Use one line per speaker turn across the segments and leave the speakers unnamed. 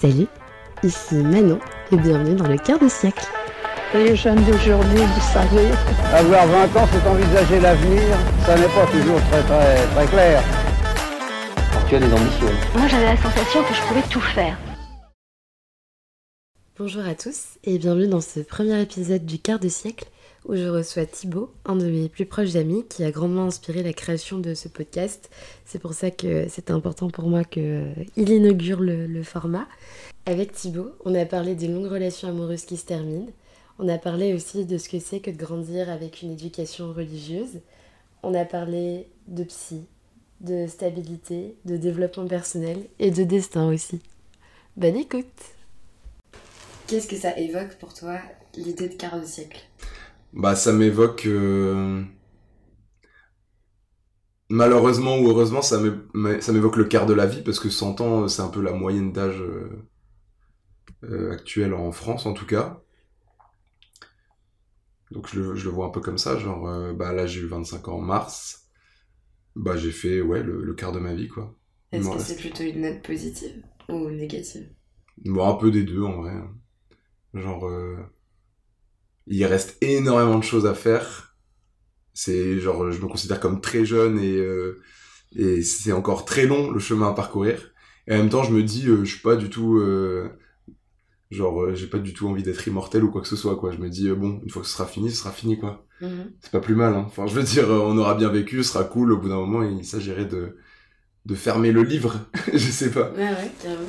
Salut, ici Manon et bienvenue dans le quart de siècle.
Les jeunes d'aujourd'hui, vous savez.
Avoir 20 ans, c'est envisager l'avenir. Ça n'est pas toujours très très très clair.
Tu as des ambitions.
Moi, j'avais la sensation que je pouvais tout faire.
Bonjour à tous et bienvenue dans ce premier épisode du quart de siècle où je reçois Thibaut, un de mes plus proches amis qui a grandement inspiré la création de ce podcast. C'est pour ça que c'était important pour moi qu'il inaugure le, le format. Avec Thibaut, on a parlé des longues relations amoureuses qui se terminent. On a parlé aussi de ce que c'est que de grandir avec une éducation religieuse. On a parlé de psy, de stabilité, de développement personnel et de destin aussi. Bonne écoute Qu'est-ce que ça évoque pour toi l'idée de quart de siècle?
Bah ça m'évoque... euh, Malheureusement ou heureusement, ça m'é- ça m'évoque le quart de la vie, parce que 100 ans, c'est un peu la moyenne d'âge euh, euh, actuelle en France, en tout cas. Donc je le, je le vois un peu comme ça, genre, euh, bah là j'ai eu 25 ans en mars, bah j'ai fait, ouais, le, le quart de ma vie, quoi.
Est-ce que c'est plutôt une note positive ou négative?
Bon, un peu des deux en vrai. Genre, euh, il reste énormément de choses à faire. C'est genre, je me considère comme très jeune et, euh, et c'est encore très long le chemin à parcourir. Et en même temps, je me dis, euh, je suis pas du tout, euh, genre, euh, j'ai pas du tout envie d'être immortel ou quoi que ce soit, quoi. Je me dis, euh, bon, une fois que ce sera fini, ce sera fini, quoi.
Mhm.
C'est pas plus mal, hein. Enfin, je veux dire, on aura bien vécu, ce sera cool. Au bout d'un moment, il s'agirait de, de fermer le livre. je sais pas.
Ouais, ouais, carrément.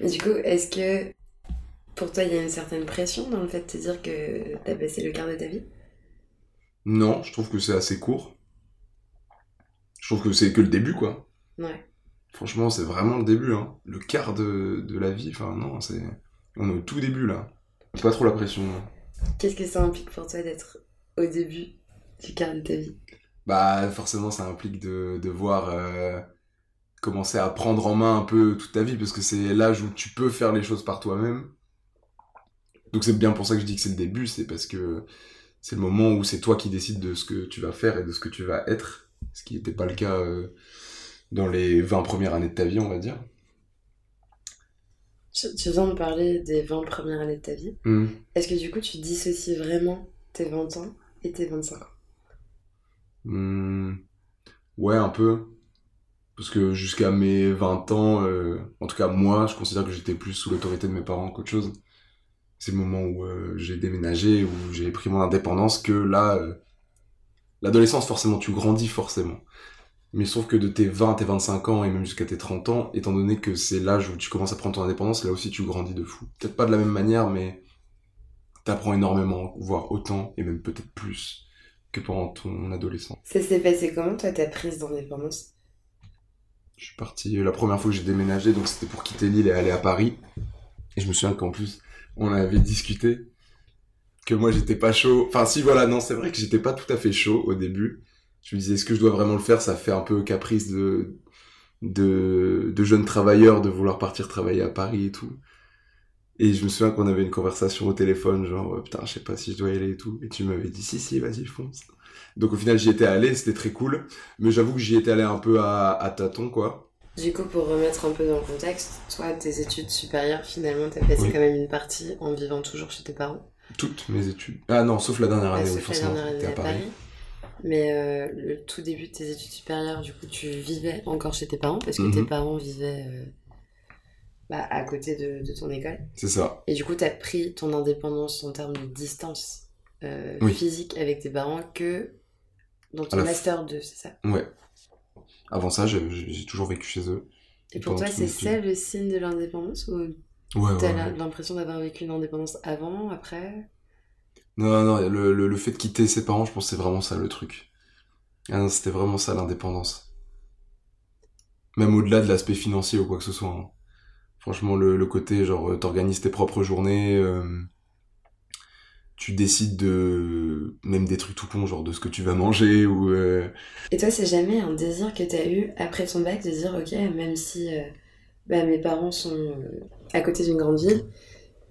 Et du coup, est-ce que pour toi, il y a une certaine pression dans le fait de te dire que t'as passé le quart de ta vie?
Non, je trouve que c'est assez court. Je trouve que c'est que le début, quoi.
Ouais.
Franchement, c'est vraiment le début, hein. Le quart de, de la vie, enfin, non, c'est... On est au tout début, là. Pas trop la pression, non.
Qu'est-ce que ça implique pour toi d'être au début du quart de ta vie?
Bah, forcément, ça implique de, de voir... euh, commencer à prendre en main un peu toute ta vie, parce que c'est l'âge où tu peux faire les choses par toi-même. Donc c'est bien pour ça que je dis que c'est le début, c'est parce que c'est le moment où c'est toi qui décides de ce que tu vas faire et de ce que tu vas être, ce qui n'était pas le cas euh, dans les 20 premières années de ta vie, on va dire.
Tu tu viens de parler des 20 premières années de ta vie.
Hmm.
Est-ce que du coup, tu dissocies vraiment tes 20 ans et tes 25 ans?
Hmm. Ouais, un peu. Parce que jusqu'à mes 20 ans, euh, en tout cas moi, je considère que j'étais plus sous l'autorité de mes parents qu'autre chose. C'est le moment où euh, j'ai déménagé, où j'ai pris mon indépendance, que là, euh, l'adolescence, forcément, tu grandis forcément. Mais sauf que de tes 20 à tes 25 ans, et même jusqu'à tes 30 ans, étant donné que c'est l'âge où tu commences à prendre ton indépendance, là aussi tu grandis de fou. Peut-être pas de la même manière, mais t'apprends énormément, voire autant, et même peut-être plus, que pendant ton adolescence.
Ça s'est passé comment, toi, ta prise d'indépendance?
Je suis parti la première fois que j'ai déménagé, donc c'était pour quitter l'île et aller à Paris. Et je me souviens qu'en plus, on avait discuté que moi j'étais pas chaud. Enfin si voilà, non, c'est vrai que j'étais pas tout à fait chaud au début. Je me disais est-ce que je dois vraiment le faire? Ça fait un peu caprice de de de jeune travailleur de vouloir partir travailler à Paris et tout. Et je me souviens qu'on avait une conversation au téléphone, genre euh, putain, je sais pas si je dois y aller et tout. Et tu m'avais dit si si, vas-y fonce. Donc au final j'y étais allé, c'était très cool. Mais j'avoue que j'y étais allé un peu à, à tâtons quoi.
Du coup, pour remettre un peu dans le contexte, toi, tes études supérieures, finalement, t'as passé
Oui.
quand même une partie en vivant toujours chez tes parents.
Toutes mes études. Ah non, sauf la dernière
Ouais,
année, oui,
sauf la
forcément. T'es
à
à Paris.
Paris. Mais euh, le tout début de tes études supérieures, du coup, tu vivais encore chez tes parents parce que tes
Mhm.
parents vivaient euh, bah, à côté de, de ton école.
C'est ça.
Et du coup, t'as pris ton indépendance en termes de distance euh,
Oui.
physique avec tes parents que dans ton
la f-
master 2, c'est ça?
Ouais. Avant ça, j'ai toujours vécu chez eux.
Et pour toi, c'est ça le signe de l'indépendance ou
Ouais,
t'as
ouais,
l'impression d'avoir vécu une indépendance avant, après?
Non, non, non, le, le, le fait de quitter ses parents, je pense que c'est vraiment ça le truc. Ah c'était vraiment ça l'indépendance. Même au-delà de l'aspect financier ou quoi que ce soit. hein. Franchement, le, le côté, genre, euh, t'organises tes propres journées, euh, tu décides de... Même des trucs tout cons, genre de ce que tu vas manger ou... euh,
Et toi, c'est jamais un désir que t'as eu après ton bac de dire, ok, même si euh, bah, mes parents sont euh, à côté d'une grande ville,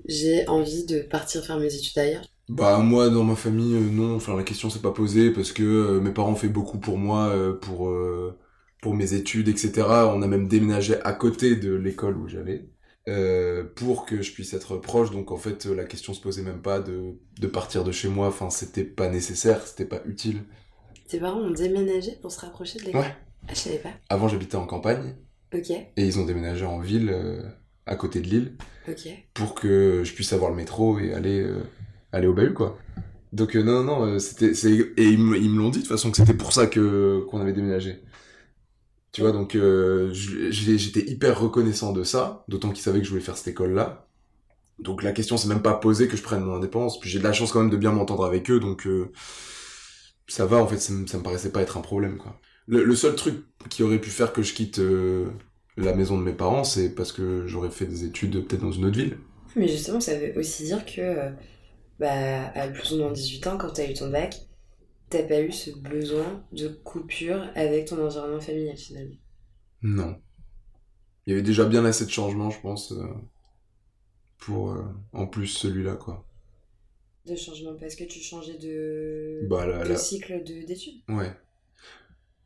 j'ai envie de partir faire mes études ailleurs?
Bah moi dans ma famille non, enfin la question s'est pas posée parce que mes parents ont fait beaucoup pour moi pour pour mes études etc. On a même déménagé à côté de l'école où j'allais euh, pour que je puisse être proche. Donc en fait, la question se posait même pas de, de partir de chez moi. Enfin, c'était pas nécessaire, c'était pas utile.
Tes parents ont déménagé pour se rapprocher de l'école?
Ouais.
Ah, je savais pas.
Avant, j'habitais en campagne
Ok,
et ils ont déménagé en ville, euh, à côté de Lille,
ok.
pour que je puisse avoir le métro et aller, euh, aller au bahut, quoi. Donc non, non, c'était, et ils me, ils me l'ont dit de toute façon que c'était pour ça que qu'on avait déménagé. Tu vois, donc euh, j'étais hyper reconnaissant de ça, d'autant qu'ils savaient que je voulais faire cette école-là. Donc la question s'est même pas posée que je prenne mon indépendance. Puis j'ai de la chance quand même de bien m'entendre avec eux, donc euh, ça va. En fait, ça, me- paraissait pas être un problème, quoi. Le, seul truc qui aurait pu faire que je quitte euh, la maison de mes parents, c'est parce que j'aurais fait des études peut-être dans une autre ville.
Mais justement, ça veut aussi dire que, bah, à plus ou moins 18 ans, quand t'as eu ton bac, t'as pas eu ce besoin de coupure avec ton environnement familial finalement?
Non. Il y avait déjà bien assez de changements, je pense, euh, pour euh, en plus celui-là, quoi.
De changement parce que tu changeais de,
Bah là,
de
là,
cycle de- d'études?
ouais.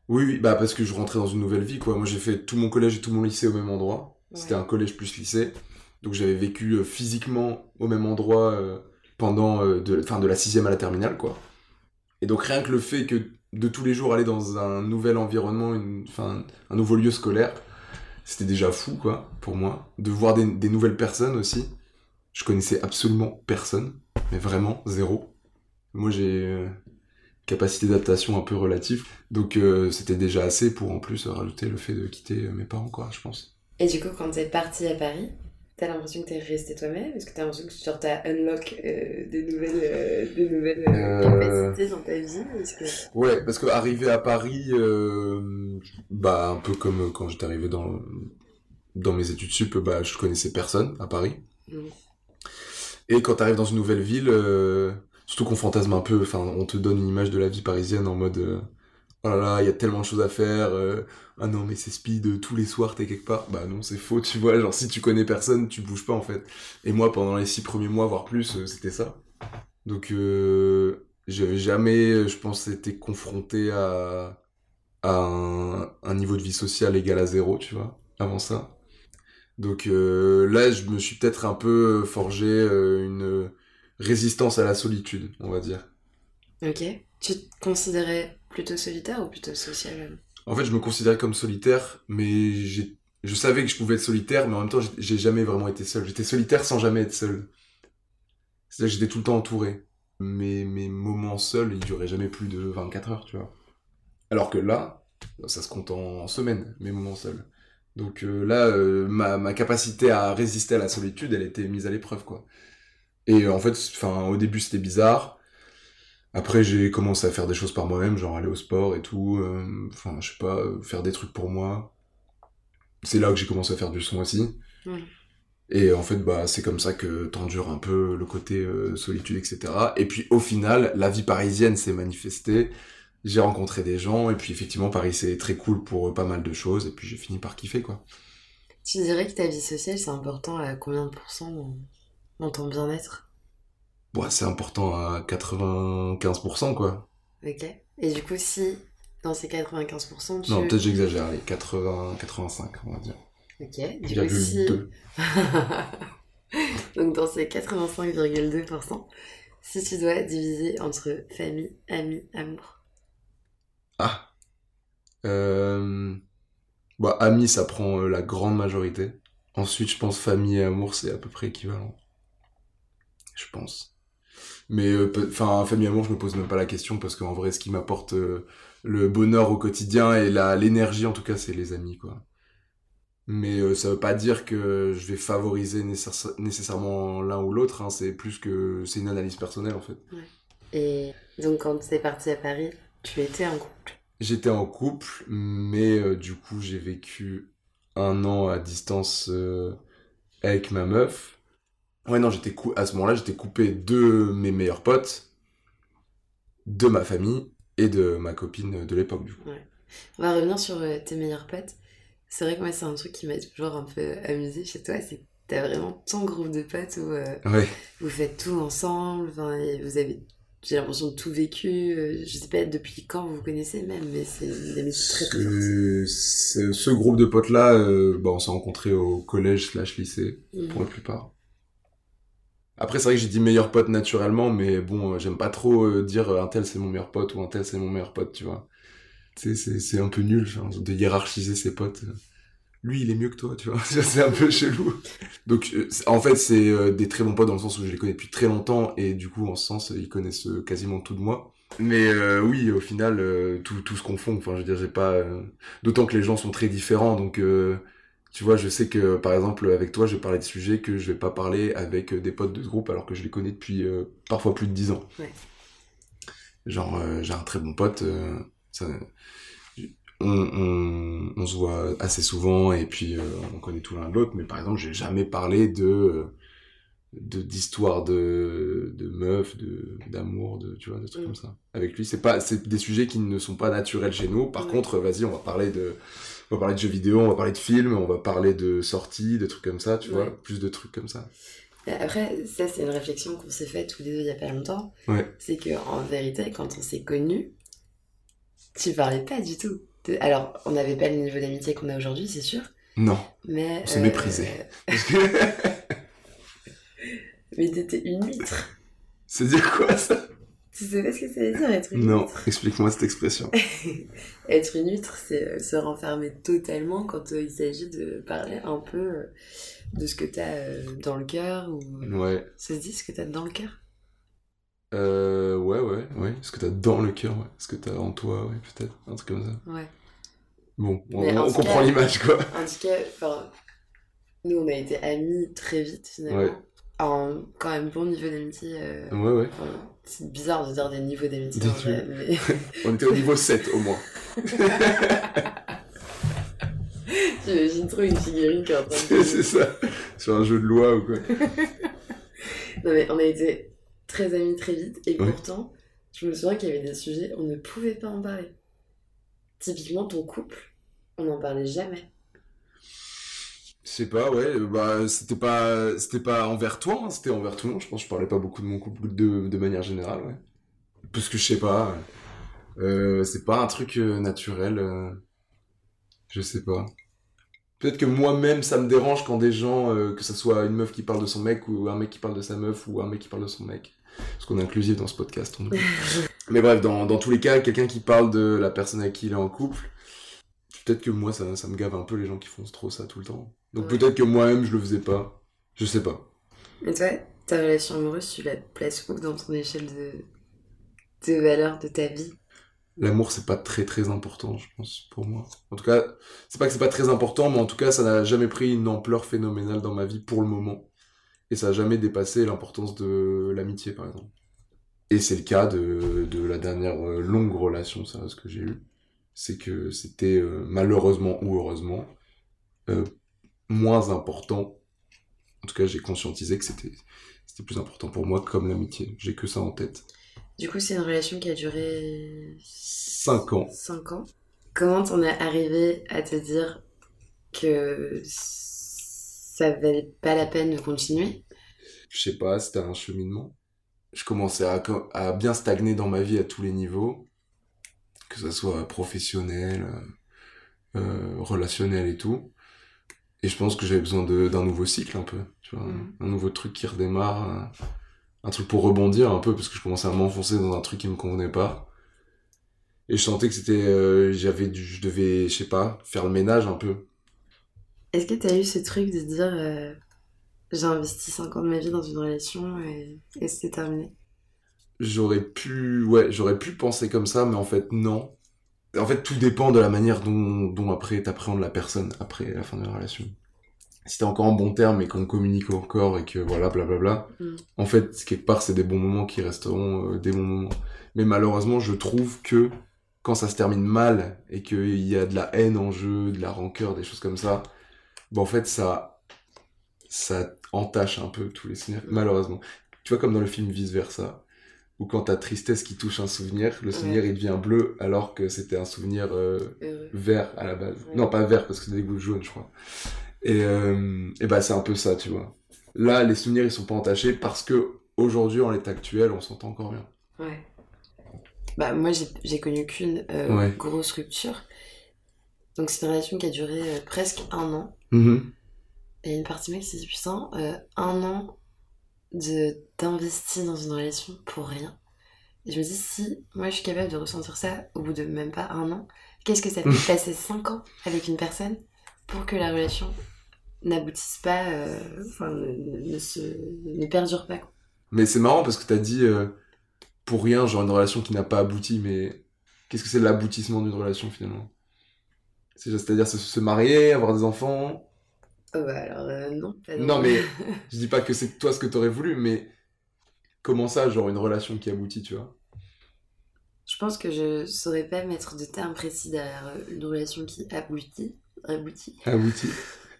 Oui, oui, bah parce que je rentrais dans une nouvelle vie, quoi. Moi, j'ai fait tout mon collège et tout mon lycée au même endroit. C'était un collège plus lycée. Donc j'avais vécu euh, physiquement au même endroit pendant de, enfin, de la sixième à la terminale, quoi. Et donc rien que le fait que de tous les jours aller dans un nouvel environnement, une, un nouveau lieu scolaire, c'était déjà fou, quoi, pour moi. De voir des, des nouvelles personnes aussi. Je connaissais absolument personne, mais vraiment zéro. Moi j'ai euh, capacité d'adaptation un peu relative, donc euh, c'était déjà assez pour en plus rajouter le fait de quitter euh, mes parents, quoi, je pense.
Et du coup, quand t'es parti à Paris, t'as l'impression que t'es resté toi-même? Est-ce que t'as l'impression que genre, t'as unlock euh, des nouvelles, euh, des nouvelles euh,
Euh.
capacités dans ta vie? Que...
Ouais, parce que arrivé à Paris, bah un peu comme quand j'étais arrivé dans dans mes études sup, bah je connaissais personne à Paris.
Mhm.
Et quand t'arrives dans une nouvelle ville, surtout qu'on fantasme un peu, enfin on te donne une image de la vie parisienne en mode oh là là, il y a tellement de choses à faire, euh, ah non mais c'est speed, tous les soirs t'es quelque part. Bah non c'est faux, tu vois, genre si tu connais personne, tu bouges pas en fait. Et moi pendant les six premiers mois, voire plus, euh, c'était ça. Donc euh, j'avais jamais, je pense, été confronté à, à un, un niveau de vie sociale égal à zéro, tu vois, avant ça. Donc euh, là, je me suis peut-être un peu forgé euh, une résistance à la solitude, on va dire.
Ok. Tu te considérais plutôt solitaire ou plutôt social
En fait, je me considérais comme solitaire, mais j'ai, je savais que je pouvais être solitaire, mais en même temps, j'ai- jamais vraiment été seul. J'étais solitaire sans jamais être seul. C'est-à-dire que j'étais tout le temps entouré. Mais mes moments seuls, ils duraient jamais plus de 24 heures, tu vois. Alors que là, ça se compte en semaines, mes moments seuls. Donc euh, là, euh, ma, ma capacité à résister à la solitude, elle était mise à l'épreuve, quoi. Et en fait, au début, c'était bizarre. Après, j'ai commencé à faire des choses par moi-même, genre aller au sport et tout. euh, Enfin, je sais pas, euh, faire des trucs pour moi. C'est là que j'ai commencé à faire du son aussi. Et en fait, bah, c'est comme ça que t'endures un peu le côté euh, solitude, etc. Et puis, au final, la vie parisienne s'est manifestée. J'ai rencontré des gens, et puis effectivement, Paris, c'est très cool pour pas mal de choses, et puis j'ai fini par kiffer, quoi.
Tu dirais que ta vie sociale, c'est important à combien de pourcents dans, dans ton bien-être?
Bon, c'est important à 95%, quoi.
Ok. Et du coup, si dans ces 95%, tu...
Non, peut-être j'exagère, allez, 80, 85, on va dire.
Ok. Du coup, si...
deux.
Donc dans ces 85,2%, si tu dois diviser entre famille, amis, amour.
Ah. Euh... Bah, amis, ça prend euh, la grande majorité. Ensuite, je pense famille et amour, c'est à peu près équivalent. Je pense. Mais, euh, enfin, amour, je me pose même pas la question parce qu'en vrai, ce qui m'apporte euh, le bonheur au quotidien et la l'énergie, en tout cas, c'est les amis, quoi. Mais euh, ça veut pas dire que je vais favoriser nécessa- nécessairement l'un ou l'autre. Hein. C'est plus que c'est une analyse personnelle, en fait.
Et donc quand t'es parti à Paris, tu étais en couple?
J'étais en couple, mais euh, du coup, j'ai vécu un an à distance euh, avec ma meuf. Ouais, non, j'étais cou- à ce moment-là, j'étais coupé de mes meilleurs potes, de ma famille et de ma copine de l'époque, du coup.
On va revenir sur euh, tes meilleurs potes. C'est vrai que moi, c'est un truc qui m'a toujours un peu amusé chez toi, c'est que t'as vraiment ton groupe de potes où euh,
Ouais,
vous faites tout ensemble, et vous avez j'ai l'impression de tout vécu. euh, je sais pas depuis quand vous vous connaissez même, mais c'est une amitié très très.
Ce, ce- groupe de potes-là, euh, bah, on s'est rencontrés au collège slash lycée, pour la plupart. Après, c'est vrai que j'ai dit meilleur pote naturellement, mais bon, euh, j'aime pas trop euh, dire euh, un tel c'est mon meilleur pote ou un tel c'est mon meilleur pote, tu vois. C'est- c'est un peu nul genre, de hiérarchiser ses potes. Lui, il est mieux que toi, tu vois. c'est un peu chelou. Donc, en fait, c'est des très bons potes dans le sens où je les connais depuis très longtemps et du coup, en ce sens, ils connaissent quasiment tout de moi. Mais euh, oui, au final, euh, tout, tout se confond. Enfin, je veux dire, j'ai pas. euh, D'autant que les gens sont très différents, donc. Tu vois, je sais que, par exemple, avec toi, je vais parler de sujets que je vais pas parler avec euh, des potes de ce groupe alors que je les connais depuis euh, parfois plus de 10 ans.
Ouais.
Genre, euh, j'ai un très bon pote, euh, ça- on, on, on se voit assez souvent et puis on connaît tout l'un de l'autre, mais par exemple, j'ai jamais parlé de euh, de d'histoire de de meufs, de d'amour, de tu vois, de trucs
Mm.
comme ça. Avec lui, c'est pas c'est des sujets qui ne sont pas naturels chez nous. Par
Ouais.
contre, vas-y, on va parler de on va parler de jeux vidéo, on va parler de films, on va parler de sorties, de trucs comme ça, tu
Ouais.
vois, plus de trucs comme ça.
Après, ça, c'est une réflexion qu'on s'est faite tous les deux il y a pas longtemps.
Ouais.
C'est que en vérité, quand on s'est connus, tu parlais pas du tout. de- Alors, on n'avait pas le niveau d'amitié qu'on a aujourd'hui, c'est sûr.
Non.
Mais.
On s'est méprisé. Parce que-
Mais t'étais une huître.
C'est dire quoi ça?
Tu sais pas ce que ça veut dire être une
Non,
huître?
explique-moi cette expression.
Être une huître, c'est euh, se renfermer totalement quand euh, il s'agit de parler un peu euh, de ce que t'as dans le cœur ou.
Ouais.
Ça se dit ce que t'as dans le cœur?
Euh, ouais, ouais, ouais. Ce que t'as dans le cœur, ouais. Ce que t'as en toi, ouais, peut-être. Un truc comme ça.
Ouais.
Bon, on, comprend l'image, quoi.
En tout cas, enfin, nous on a été amis très vite finalement.
Ouais.
En quand même bon niveau d'amitié. euh,
Ouais, ouais.
enfin, c'est bizarre de dire des niveaux d'amitié
Des
mais
On était au niveau 7, au moins.
j'imagine trop une figurine qui est en train
c'est
de.
c'est ça. Sur un jeu de loi ou quoi.
Non mais on a été très amis très vite et
Ouais.
pourtant, je me souviens qu'il y avait des sujets, on ne pouvait pas en parler. Typiquement ton couple, on n'en parlait jamais.
Je sais pas, ouais, euh, bah, c'était pas, c'était pas envers toi, hein, c'était envers tout le monde. Je pense que je parlais pas beaucoup de mon couple de, de manière générale, ouais. Parce que je sais pas, euh, c'est pas un truc euh, naturel, euh, je sais pas. Peut-être que moi-même, ça me dérange quand des gens, que ça soit une meuf qui parle de son mec, ou un mec qui parle de sa meuf, ou un mec qui parle de son mec. Parce qu'on est inclusif dans ce podcast, on. Mais bref, dans, dans tous les cas, quelqu'un qui parle de la personne avec qui il est en couple, peut-être que moi, ça, ça me gave un peu les gens qui font trop ça tout le temps. Donc
Ouais.
peut-être que moi-même, je le faisais pas. Je sais pas.
Mais toi, ta relation amoureuse, tu la places où dans ton échelle de, de valeur de ta vie?
L'amour, c'est pas très très important, je pense, pour moi. En tout cas, c'est pas que c'est pas très important, mais en tout cas, ça n'a jamais pris une ampleur phénoménale dans ma vie pour le moment. Et ça a jamais dépassé l'importance de l'amitié, par exemple. Et c'est le cas de, de la dernière euh, longue relation sérieuse que j'ai eue. C'est que c'était euh, malheureusement ou heureusement euh, moins important. En tout cas, j'ai conscientisé que c'était c'était plus important pour moi comme l'amitié. J'ai que ça en tête.
Du coup, c'est une relation qui a duré
Cinq ans.
5 ans. Comment t'en es arrivé à te dire que ça valait pas la peine de continuer?
Je sais pas, c'était un cheminement. Je commençais à, co- à bien stagner dans ma vie à tous les niveaux, que ce soit professionnel, euh, euh, relationnel et tout. Et je pense que j'avais besoin d'un nouveau cycle un peu, tu vois,
Mhm.
un, nouveau truc qui redémarre, un, un truc pour rebondir un peu, parce que je commençais à m'enfoncer dans un truc qui me convenait pas. Et je sentais que c'était, euh, j'avais je devais, je sais pas, faire le ménage un peu.
Est-ce que t'as eu ce truc de dire euh, j'ai investi 5 ans de ma vie dans une relation et, et c'est terminé?
J'aurais pu, ouais, j'aurais pu penser comme ça, mais en fait, non. En fait, tout dépend de la manière dont, dont après t'appréhendes la personne après la fin de la relation. Si t'es encore en bon terme et qu'on communique encore et que voilà, blablabla,
Mm.
en fait, quelque part, c'est des bons moments qui resteront euh, des bons moments. Mais malheureusement, je trouve que quand ça se termine mal et qu'il y a de la haine en jeu, de la rancœur, des choses comme ça, bah en fait, ça, ça entache un peu tous les souvenirs, malheureusement. Tu vois, comme dans le film Vice Versa, où quand t'as tristesse qui touche un souvenir, le souvenir il devient bleu alors que c'était un souvenir euh, vert à la base.
Ouais.
Non, pas vert parce que c'est des gouttes jaunes, je crois. Et, euh, et bah c'est un peu ça, tu vois. Là, les souvenirs ils sont pas entachés parce que aujourd'hui, en l'état actuel, on s'entend encore bien.
Ouais. Bah, moi, j'ai connu qu'une euh,
Ouais.
grosse rupture. Donc, c'est une relation qui a duré presque un an.
Mhm.
Et une partie mec, c'est puissant. euh, un an de d'investir dans une relation pour rien. Et je me dis, si moi je suis capable de ressentir ça au bout de même pas un an, qu'est-ce que ça fait de passer 5 ans avec une personne pour que la relation n'aboutisse pas, euh, enfin, ne, se, ne perdure pas. quoi.
Mais c'est marrant parce que t'as dit euh, pour rien, genre une relation qui n'a pas abouti, mais qu'est-ce que c'est l'aboutissement d'une relation finalement? C'est- C'est-à-dire se, se marier, avoir des enfants
Oh bah alors, euh, non. Pas
Non, mais je dis pas que c'est toi ce que t'aurais voulu, mais comment ça, genre une relation qui aboutit, tu vois?
Je pense que je saurais pas mettre de terme précis derrière euh, une relation qui aboutit. aboutit.
Abouti.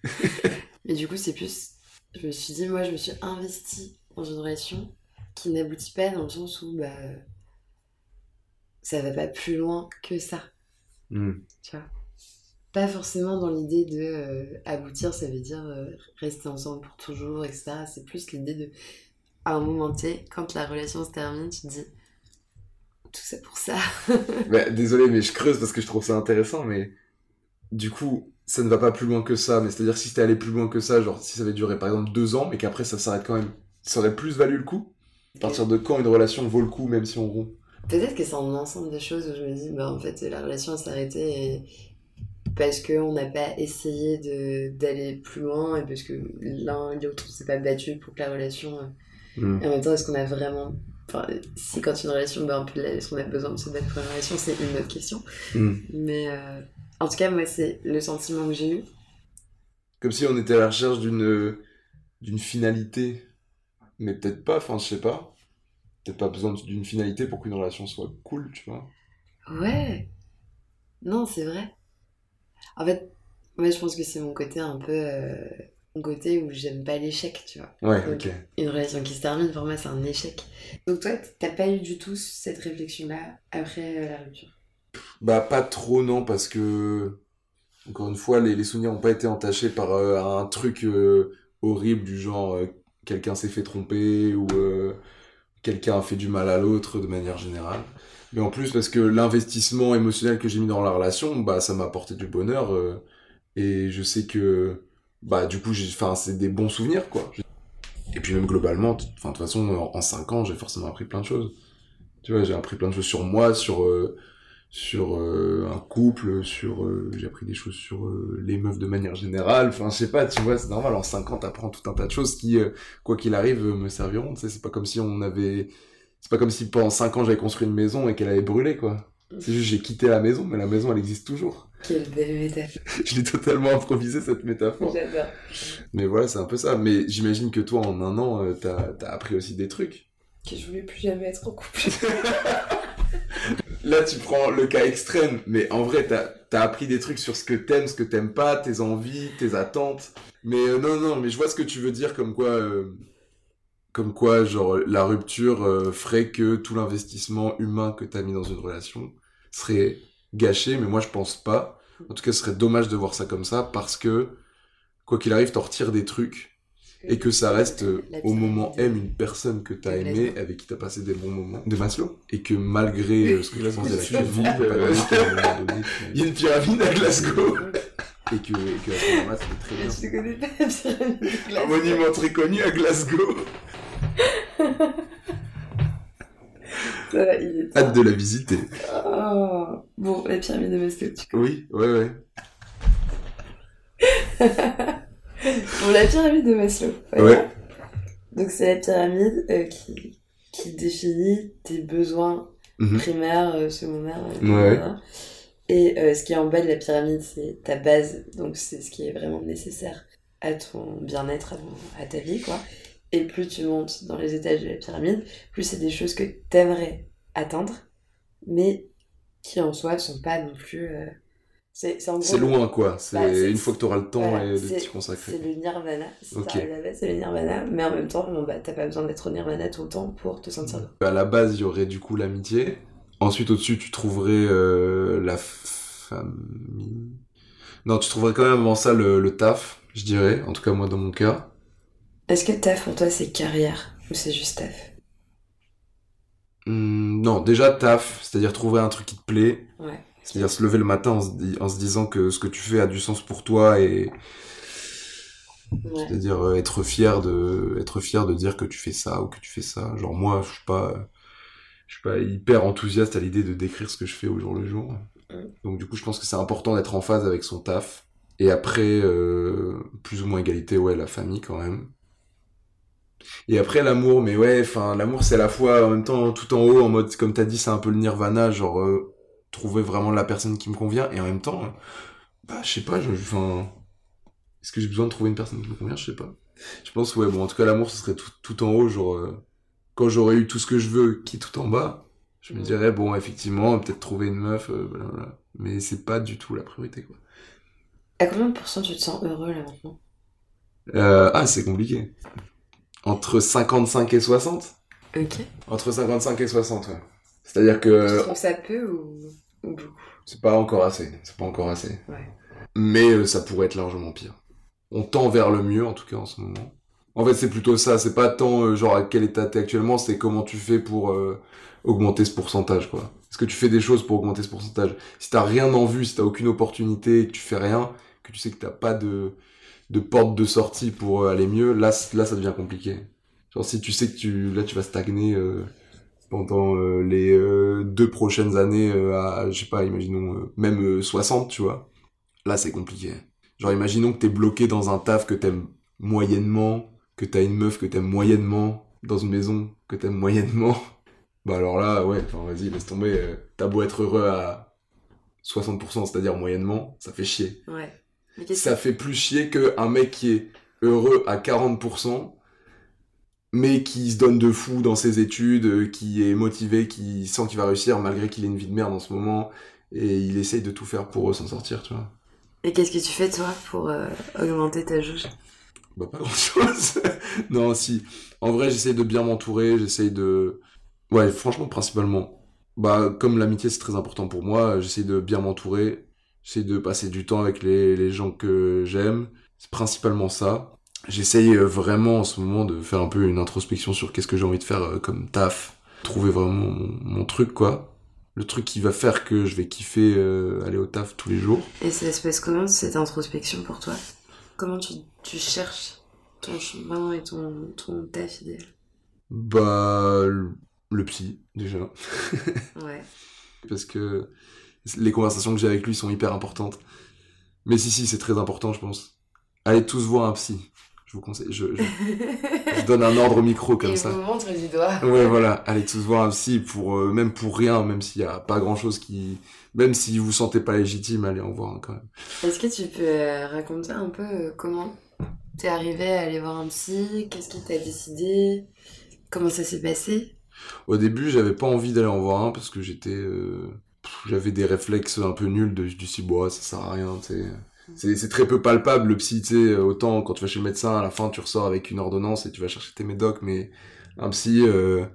Mais du coup, c'est plus. Je me suis dit, moi, je me suis investie dans une relation qui n'aboutit pas dans le sens où, bah. Ça va pas plus loin que ça,
Hmm.
tu vois? Pas forcément dans l'idée de euh, aboutir, ça veut dire euh, rester ensemble pour toujours, etc. C'est plus l'idée de. À un moment T, quand la relation se termine, tu te dis. Tout ça pour ça.
Bah, désolé, mais je creuse parce que je trouve ça intéressant, mais du coup, ça ne va pas plus loin que ça. Mais c'est-à-dire, si c'était allé plus loin que ça, genre si ça avait duré par exemple deux ans, mais qu'après ça s'arrête quand même, ça aurait plus valu le coup? À partir de quand une relation vaut le coup, même si on rompt?
Peut-être que c'est un ensemble de choses où je me dis, bah en fait, la relation s'est arrêtée et parce qu'on n'a pas essayé d'aller plus loin et parce que l'un et l'autre s'est pas battu pour que la relation. euh,
Hmm.
Et en même temps, est-ce qu'on a vraiment. Enfin, si quand une relation bat un peu de est-ce qu'on a besoin de se battre pour une relation, c'est une autre question.
Hmm.
Mais euh, en tout cas, moi, c'est le sentiment que j'ai eu.
Comme si on était à la recherche d'une d'une finalité, mais peut-être pas. Enfin, je sais pas. Peut-être pas besoin d'une finalité pour qu'une relation soit cool, tu vois.
Ouais. Non, c'est vrai. En fait, moi, je pense que c'est mon côté un peu. euh, mon côté où j'aime pas l'échec, tu vois.
Ouais,
Ok.
ok.
Une relation qui se termine, pour moi, c'est un échec. Donc, toi, t'as pas eu du tout cette réflexion-là après euh, la rupture?
Bah, pas trop, non, parce que, encore une fois, les, les souvenirs n'ont pas été entachés par euh, un truc horrible du genre quelqu'un s'est fait tromper ou quelqu'un a fait du mal à l'autre de manière générale. Mais en plus, parce que l'investissement émotionnel que j'ai mis dans la relation, bah, ça m'a apporté du bonheur euh, et je sais que, bah, du coup, c'est des bons souvenirs, quoi. Et puis même globalement, de toute façon, en, en 5 ans, j'ai forcément appris plein de choses. Tu vois, j'ai appris plein de choses sur moi, sur, euh, sur euh, un couple, sur j'ai appris des choses sur les meufs de manière générale. Enfin, je sais pas, tu vois, c'est normal. En 5 ans, t'apprends tout un tas de choses qui, quoi qu'il arrive, me serviront. C'est pas comme si on avait, c'est pas comme si pendant 5 ans j'avais construit une maison et qu'elle avait brûlé, quoi. C'est juste j'ai quitté la maison, mais la maison elle existe toujours.
Quelle belle métaphore.
Je l'ai totalement improvisé cette métaphore.
J'adore.
Mais voilà, c'est un peu ça. Mais j'imagine que toi, en un an, euh, t'as as appris aussi des trucs.
Que je voulais plus jamais être en couple.
Là, tu prends le cas extrême, mais en vrai, t'as as appris des trucs sur ce que t'aimes, ce que t'aimes pas, tes envies, tes attentes. Mais euh, non, non, mais je vois ce que tu veux dire, comme quoi, euh, comme quoi, genre, la rupture euh, ferait que tout l'investissement humain que t'as mis dans une relation serait gâché, mais moi, je pense pas. En tout cas, ce serait dommage de voir ça comme ça, parce que, quoi qu'il arrive, t'en retires des trucs, et que ça reste euh, au moment. M une personne que t'as
De
aimé,
Maslow.
avec qui t'as passé des bons moments. De Maslow. Et que malgré euh, ce que tu pensais de la tu- il y a une pyramide à Glasgow. Et que, et que à ce moment-là, c'était très bien.
Je connais pas la pyramide de
Un
Glasgow.
monument très connu à Glasgow.
Ça va, il est
Hâte de la visiter.
Oh. Bon, la pyramide de Maslow, tu
Oui, ouais, ouais.
Bon, la pyramide de Maslow. voilà.
Ouais.
Donc, c'est la pyramide euh, qui, qui définit tes besoins
Mhm.
primaires, euh, secondaires. euh,
Ouais.
voilà. Et euh, ce qui est en bas de la pyramide, c'est ta base. Donc, c'est ce qui est vraiment nécessaire à ton bien-être, à, ton- à ta vie, quoi. Et plus tu montes dans les étages de la pyramide, plus c'est des choses que t'aimerais atteindre, mais qui en soi sont pas non plus. euh, C'est
loin, quoi. C'est
Bah, c'est-
une fois que t'auras le temps
voilà,
et de t'y consacrer.
C'est le nirvana. Si c'est le nirvana. Mais en même temps, bon, bah, t'as pas besoin d'être au nirvana tout le temps pour te sentir bien.
À la base, il y aurait du coup l'amitié. Ensuite, au-dessus, tu trouverais euh, la famille. Non, tu trouverais quand même avant ça le, le taf, je dirais. En tout cas, moi, dans mon cas.
Est-ce que taf pour toi c'est carrière ou c'est juste taf
Hmm, non, déjà taf, c'est-à-dire trouver un truc qui te plaît.
Ouais.
C'est-à-dire se lever le matin en se, di- en se disant que ce que tu fais a du sens pour toi et
Ouais.
c'est-à-dire euh, être fier de être fier de dire que tu fais ça ou que tu fais ça. Genre moi, je suis pas euh, je suis pas hyper enthousiaste à l'idée de décrire ce que je fais au jour le jour.
Mm.
Donc du coup, je pense que c'est important d'être en phase avec son taf. Et après, euh, plus ou moins égalité, ouais, la famille quand même. Et après l'amour, mais ouais, enfin l'amour c'est à la fois en même temps tout en haut, en mode comme t'as dit, c'est un peu le nirvana, genre euh, trouver vraiment la personne qui me convient. Et en même temps, bah je sais pas, enfin, est-ce que j'ai besoin de trouver une personne qui me convient? Je sais pas. Je pense ouais, bon en tout cas l'amour ce serait tout, tout en haut, genre euh, quand j'aurais eu tout ce que je veux, qui est tout en bas, je me
Mm.
dirais bon effectivement peut-être trouver une meuf, euh, blablabla. mais c'est pas du tout la priorité quoi.
À combien de pourcents tu te sens heureux là maintenant?
Euh, ah c'est compliqué. Entre 55 et 60
Ok.
Entre 55 et 60, ouais. C'est-à-dire
Tu
que
trouves ça peu ou, ou beaucoup?
C'est pas encore assez. C'est pas encore assez.
Ouais.
Mais euh, ça pourrait être largement pire. On tend vers le mieux, en tout cas, en ce moment. En fait, c'est plutôt ça. C'est pas tant, euh, genre, à quel état t'es actuellement, c'est comment tu fais pour euh, augmenter ce pourcentage, quoi. Est-ce que tu fais des choses pour augmenter ce pourcentage? Si t'as rien en vue, si t'as aucune opportunité, que tu fais rien, que tu sais que t'as pas de, de porte de sortie pour euh, aller mieux, là, là, ça devient compliqué. Genre, si tu sais que tu, là, tu vas stagner euh, pendant euh, les deux prochaines années à, je sais pas, imaginons, même euh, 60, tu vois. Là, c'est compliqué. Genre, imaginons que t'es bloqué dans un taf que t'aimes moyennement, que t'as une meuf que t'aimes moyennement, dans une maison que t'aimes moyennement. Bah alors là, ouais, enfin vas-y, laisse tomber. T'as beau être heureux à 60%, c'est-à-dire moyennement, ça fait chier.
Ouais.
Ça fait plus chier qu'un mec qui est heureux à 40%, mais qui se donne de fou dans ses études, euh, qui est motivé, qui sent qu'il va réussir malgré qu'il ait une vie de merde en ce moment, et il essaye de tout faire pour s'en sortir, tu vois.
Et qu'est-ce que tu fais toi pour euh, augmenter ta jauge?
Bah pas grand chose. non, si. En vrai, j'essaye de bien m'entourer, j'essaye de... Ouais, franchement, principalement. Bah, comme l'amitié, c'est très important pour moi, j'essaye de bien m'entourer, j'essaye de passer du temps avec les, les gens que j'aime. C'est principalement ça. J'essaye euh, vraiment en ce moment de faire un peu une introspection sur qu'est-ce que j'ai envie de faire euh, comme taf. Trouver vraiment mon, mon truc, quoi. Le truc qui va faire que je vais kiffer euh, aller au taf tous les jours.
Et ça se passe comment cette introspection pour toi Comment tu, tu cherches ton chemin et ton, ton taf idéal?
Bah, le- le psy, déjà.
Ouais.
parce que les conversations que j'ai avec lui sont hyper importantes. Mais si, si, c'est très important, je pense. Allez tous voir un psy. Je vous conseille. Je, je- je donne un ordre au micro comme
et
ça.
vous montre du doigt.
Ouais, voilà. Allez tous voir un psy pour, euh, même pour rien, même s'il y a pas grand chose qui, même si vous vous sentez pas légitime, allez en voir un quand même.
Est-ce que tu peux euh, raconter un peu euh, comment t'es arrivé à aller voir un psy? Qu'est-ce qui t'a décidé? Comment ça s'est passé?
Au début, j'avais pas envie d'aller en voir un parce que j'étais, euh, j'avais des réflexes un peu nuls de, du si, bon, ça sert à rien. C'est, très peu palpable, le psy, tu sais. Autant quand tu vas chez le médecin, à la fin, tu ressors avec une ordonnance et tu vas chercher tes médocs, mais un psy, euh,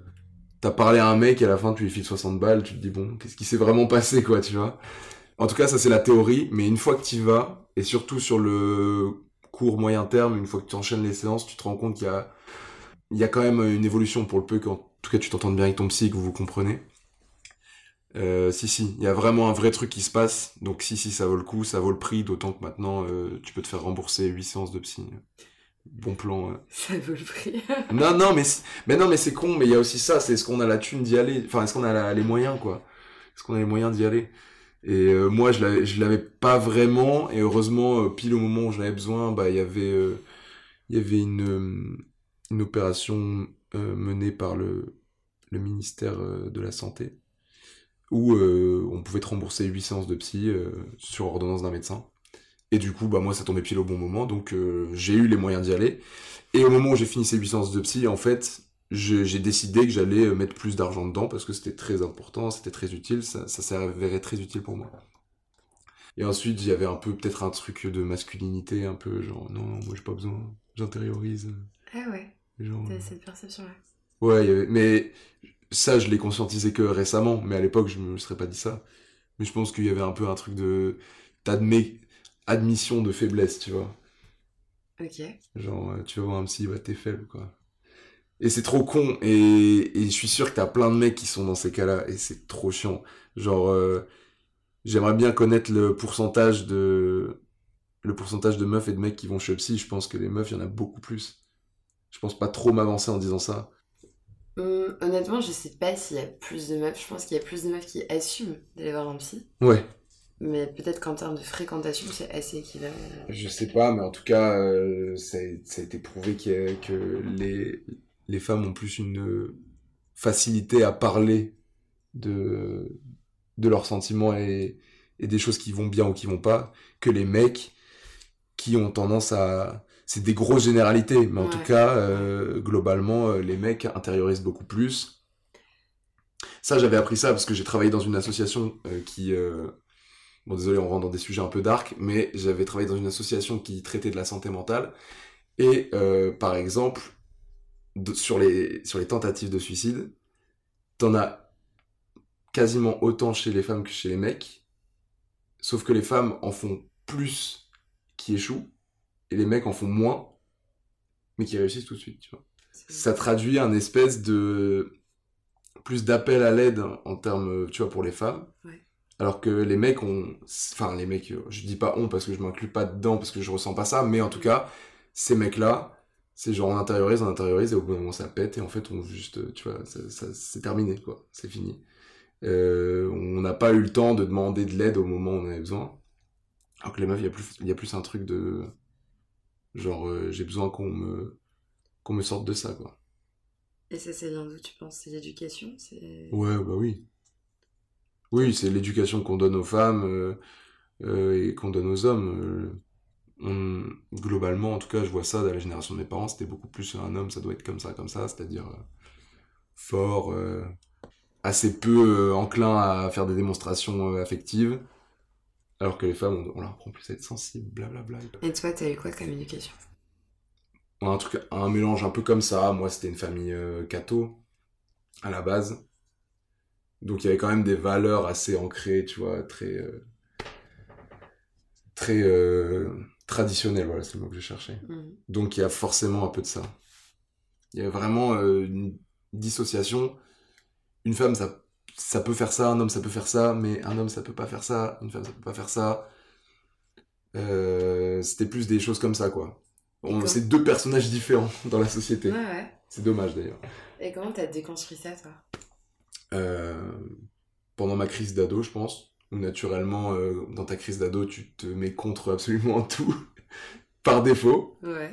t'as parlé à un mec et à la fin, tu lui files 60 balles, tu te dis, bon, qu'est-ce qui s'est vraiment passé, quoi, tu vois. En tout cas, ça, c'est la théorie, mais une fois que tu vas, et surtout sur le court moyen terme, une fois que tu enchaînes les séances, tu te rends compte qu'il y a, il y a quand même une évolution pour le peu qu'en tout cas tu t'entendes bien avec ton psy que vous vous comprenez. Euh, si si, il y a vraiment un vrai truc qui se passe. Donc si si, ça vaut le coup, ça vaut le prix, d'autant que maintenant euh, tu peux te faire rembourser 8 séances de psy. Bon plan. euh.
Ça vaut le prix.
Non non mais c'est- mais non mais c'est con, mais il y a aussi ça, c'est est-ce qu'on a la thune d'y aller? Enfin, est-ce qu'on a la- les moyens quoi? Est-ce qu'on a les moyens d'y aller? Et euh, moi je l'avais je l'avais pas vraiment et heureusement pile au moment où j'en avais besoin, bah il y avait il y avait une une opération menée par le le ministère de la santé où euh, on pouvait te rembourser 8 séances de psy euh, sur ordonnance d'un médecin. Et du coup, bah moi, ça tombait pile au bon moment, donc euh, j'ai eu les moyens d'y aller. Et au moment où j'ai fini ces 8 séances de psy, en fait, j'ai décidé que j'allais mettre plus d'argent dedans parce que c'était très important, c'était très utile, ça, ça s'avérait très utile pour moi. Et ensuite, il y avait un peu peut-être un truc de masculinité, un peu genre, non, moi j'ai pas besoin, j'intériorise.
Ah ouais,
Genre,
cette perception-là.
Ouais, y avait- mais ça, je l'ai conscientisé que récemment, mais à l'époque, je me serais pas dit ça. Mais je pense qu'il y avait un peu un truc de... T'admets... Admission de faiblesse, tu vois.
Ok.
Genre, euh, tu vas voir un psy, bah t'es faible, quoi. Et c'est trop con. Et, et je suis sûr que t'as plein de mecs qui sont dans ces cas-là. Et c'est trop chiant. Genre, euh, j'aimerais bien connaître le pourcentage de le pourcentage de meufs et de mecs qui vont chez psy. Je pense que les meufs, il y en a beaucoup plus. Je pense pas trop m'avancer en disant ça.
Hum, honnêtement, je sais pas s'il y a plus de meufs. Je pense qu'il y a plus de meufs qui assument d'aller voir un psy.
Ouais.
Mais peut-être qu'en termes de fréquentation, c'est assez équivalent.
Je sais pas, mais en tout cas, euh, ça, a, ça a été prouvé a- que les, les femmes ont plus une facilité à parler de, de leurs sentiments et, et des choses qui vont bien ou qui vont pas que les mecs qui ont tendance à... C'est des grosses généralités, mais en
Ouais.
tout cas, euh, globalement, euh, les mecs intériorisent beaucoup plus. Ça, j'avais appris ça parce que j'ai travaillé dans une association euh, qui... euh, Bon, désolé, on rentre dans des sujets un peu dark, mais j'avais travaillé dans une association qui traitait de la santé mentale. Et par exemple, de- sur, les, sur les tentatives de suicide, t'en as quasiment autant chez les femmes que chez les mecs. Sauf que les femmes en font plus qui échouent, et les mecs en font moins, mais qui réussissent tout de suite, tu vois. Ça traduit un espèce de plus d'appel à l'aide en termes tu vois pour les femmes.
Ouais.
alors que les mecs ont enfin les mecs je dis pas on parce que je m'inclus pas dedans parce que je ressens pas ça mais en tout cas ces mecs là c'est genre on intériorise on intériorise et au bout d'un moment ça pète et en fait on juste tu vois ça, ça- c'est terminé quoi. C'est fini. Euh, on n'a pas eu le temps de demander de l'aide au moment où on en avait besoin. Alors que les meufs il y a plus il y a plus un truc de genre euh, j'ai besoin qu'on me qu'on me sorte de ça quoi
Et ça, c'est vient d'où, tu penses? C'est l'éducation? C'est...
Ouais, bah oui. Oui, c'est l'éducation qu'on donne aux femmes euh, euh, et qu'on donne aux hommes. on- globalement, en tout cas, je vois ça dans la génération de mes parents, c'était beaucoup plus un homme, ça doit être comme ça, comme ça, c'est-à-dire fort, assez peu enclin à faire des démonstrations affectives, alors que les femmes, on, on leur apprend plus à être sensibles, blablabla.
Et toi, t'as eu quoi comme éducation
un truc un mélange un peu comme ça. Moi c'était une famille euh, catho à la base. Donc il y avait quand même des valeurs assez ancrées tu vois très euh, très euh, traditionnelles voilà c'est le mot que je cherchais.
Mhm.
donc il y a forcément un peu de ça. Il y a vraiment euh, une dissociation. Une femme ça ça peut faire ça un homme ça peut faire ça mais un homme ça peut pas faire ça une femme ça peut pas faire ça Euh, c'était plus des choses comme ça quoi
D'accord.
c'est deux personnages différents dans la société
Ouais, ouais.
c'est dommage d'ailleurs
Et comment t'as déconstruit ça, toi?
Euh, pendant ma crise d'ado je pense où naturellement euh, dans ta crise d'ado tu te mets contre absolument tout par défaut
Ouais.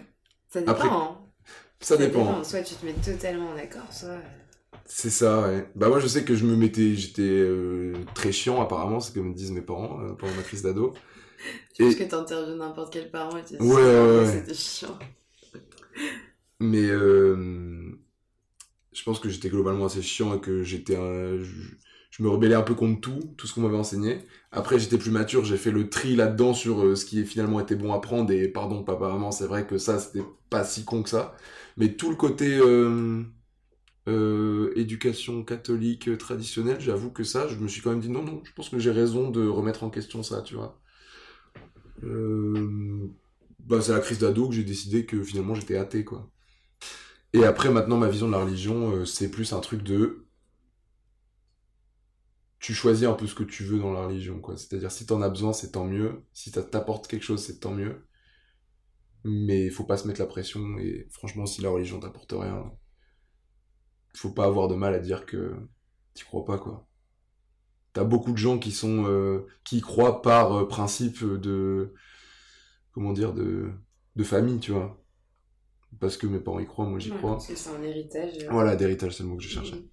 Ça dépend,
Après,
hein.
ça dépend
Soit tu te mets totalement en accord, soit...
C'est ça, ouais. Bah moi je sais que je me mettais, j'étais euh, très chiant apparemment, c'est comme me disent mes parents euh, pendant ma crise d'ado.
Je pense
Et-
que t'interviews n'importe quel parent et tu dis
Ouais,
c'était chiant.
Mais euh, je pense que j'étais globalement assez chiant et que j'étais un... Je, je me rebellais un peu contre tout, tout ce qu'on m'avait enseigné. Après j'étais plus mature, j'ai fait le tri là-dedans sur ce qui est finalement été bon à prendre et pardon papa maman, c'est vrai que ça c'était pas si con que ça. Mais tout le côté euh, éducation catholique euh, traditionnelle, j'avoue que ça, je me suis quand même dit non non, je pense que j'ai raison de remettre en question ça, tu vois. Euh, bah, c'est la crise d'ado que j'ai décidé que finalement j'étais athée, quoi. Et après, maintenant, ma vision de la religion, c'est plus un truc de. Tu choisis un peu ce que tu veux dans la religion, quoi. C'est-à-dire, si t'en as besoin, c'est tant mieux. Si ça t'apporte quelque chose, c'est tant mieux. Mais il faut pas se mettre la pression, et franchement, si la religion t'apporte rien, faut pas avoir de mal à dire que t'y crois pas, quoi. T'as beaucoup de gens qui sont. euh, qui y croient par euh, principe de. Comment dire, de. de famille, tu vois. Parce que mes parents y croient, moi j'y
Ouais,
crois.
Parce que c'est un héritage. euh.
Voilà, d'héritage, c'est le mot que je cherchais.
Mhm.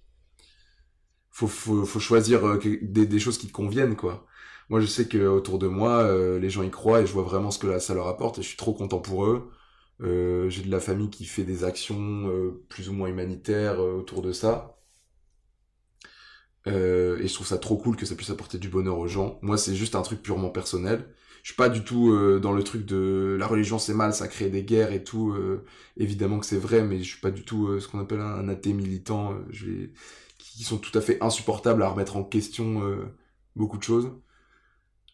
Faut, faut, faut choisir des, des choses qui te conviennent, quoi. Moi, je sais que autour de moi, les gens y croient et je vois vraiment ce que là, ça leur apporte et je suis trop content pour eux. Euh, J'ai de la famille qui fait des actions euh, plus ou moins humanitaires euh, autour de ça. Et je trouve ça trop cool que ça puisse apporter du bonheur aux gens. Moi, c'est juste un truc purement personnel. Je suis pas du tout dans le truc de la religion c'est mal, ça crée des guerres et tout. évidemment que c'est vrai, mais je suis pas du tout ce qu'on appelle un, athée militant. qui sont tout à fait insupportables à remettre en question beaucoup de choses.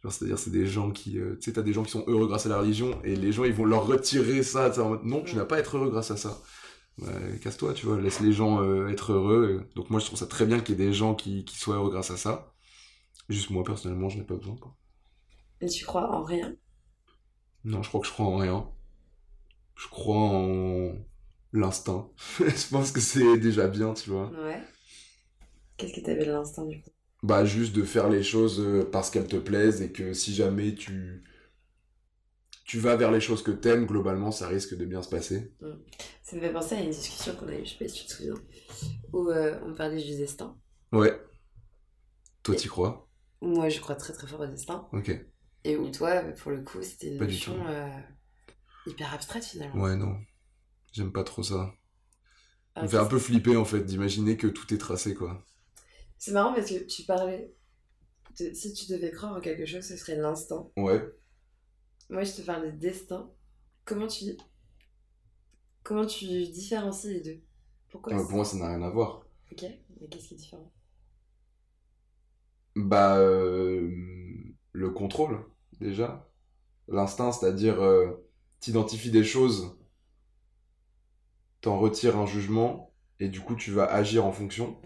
C'est-à-dire, c'est des gens qui, euh, tu sais, t'as des gens qui sont heureux grâce à la religion, et les gens, ils vont leur retirer ça, en mode, non, tu n'as pas à être heureux grâce à ça. bah, casse-toi, tu vois, laisse les gens euh, être heureux. Donc moi, je trouve ça très bien qu'il y ait des gens qui, qui soient heureux grâce à ça. Juste moi, personnellement, je n'ai pas besoin, quoi.
Et tu crois en rien?
Non, je crois que je crois en rien. Je crois en l'instinct. je pense que c'est déjà bien, tu vois.
Ouais. Qu'est-ce que t'avais de l'instinct du coup?
Bah, juste de faire les choses euh, parce qu'elles te plaisent et que si jamais tu tu vas vers les choses que t'aimes, globalement, ça risque de bien se passer.
Ça me fait penser à une discussion qu'on a eue, je sais pas si tu te souviens, où euh, on parlait du destin.
Ouais. Toi, t'y crois?
Moi, je crois très très fort au destin.
Ok.
Et où toi, pour le coup, c'était une
Pas
notion euh, hyper abstraite finalement.
Ouais, non. J'aime pas trop ça. Ça
Alors
me fait un peu flipper, en fait, d'imaginer que tout est tracé, quoi.
C'est marrant parce que tu parlais. de- si tu devais croire en quelque chose, ce serait l'instant.
Ouais.
Moi, je te parlais de destin. Comment tu. Comment tu différencies les deux? Pourquoi
Euh, pour moi, ça n'a rien à voir.
Ok, mais qu'est-ce qui est différent?
Bah, euh, le contrôle, déjà. L'instinct, c'est-à-dire, euh, t'identifies des choses, t'en retires un jugement, et du coup, tu vas agir en fonction.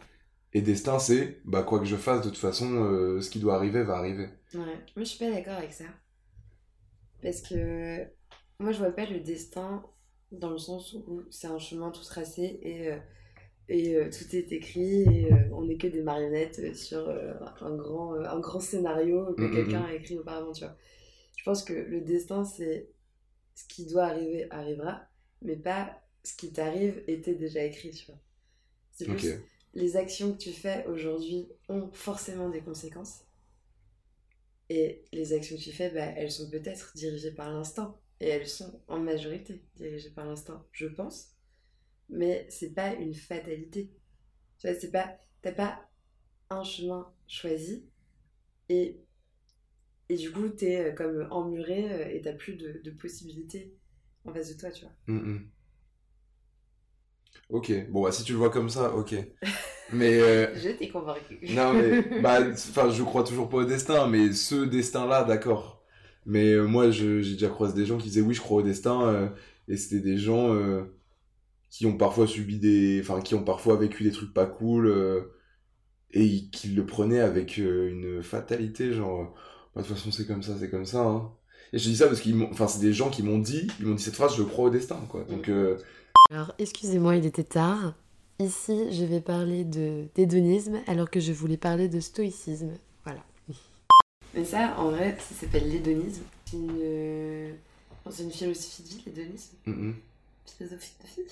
Et destin, c'est, bah, quoi que je fasse, de toute façon, euh, ce qui doit arriver va arriver.
Ouais, moi je suis pas d'accord avec ça. Parce que moi je vois pas le destin dans le sens où c'est un chemin tout tracé et, euh, et euh, tout est écrit et on n'est que des marionnettes sur un, grand, un grand scénario que
Mm, mm,
quelqu'un a écrit auparavant, tu vois. Je pense que le destin c'est ce qui doit arriver arrivera, mais pas ce qui t'arrive était déjà écrit, tu vois. C'est plus. Les actions que tu fais aujourd'hui ont forcément des conséquences. Et les actions que tu fais, bah, elles sont peut-être dirigées par l'instinct. Et elles sont en majorité dirigées par l'instinct, je pense. Mais c'est pas une fatalité. Tu vois, c'est pas. T'as pas un chemin choisi. Et, et du coup, t'es euh, comme emmuré euh, et t'as plus de, possibilités en face de toi, tu vois.
Mm, mm. Ok, bon, bah, si tu le vois comme ça, ok. Mais, euh,
Je t'ai convaincu.
non, mais, bah, enfin, je crois toujours pas au destin, mais ce destin-là, d'accord. Mais euh, moi, j'ai déjà croisé des gens qui disaient oui, je crois au destin, euh, et c'était des gens euh, qui ont parfois subi des, enfin, qui ont parfois vécu des trucs pas cool, et qui le prenaient avec une fatalité, genre, bah, de toute façon, c'est comme ça, c'est comme ça, hein. Et je dis ça parce m'ont, enfin, c'est des gens qui m'ont dit, ils m'ont dit cette phrase, je crois au destin, quoi. Donc, euh,
Alors, excusez-moi, il était tard. Ici, je vais parler de d'hédonisme alors que je voulais parler de stoïcisme. Voilà. Mais ça, en vrai, ça s'appelle l'hédonisme. C'est une... une philosophie de vie, l'hédonisme.
mm.
Philosophie de vie.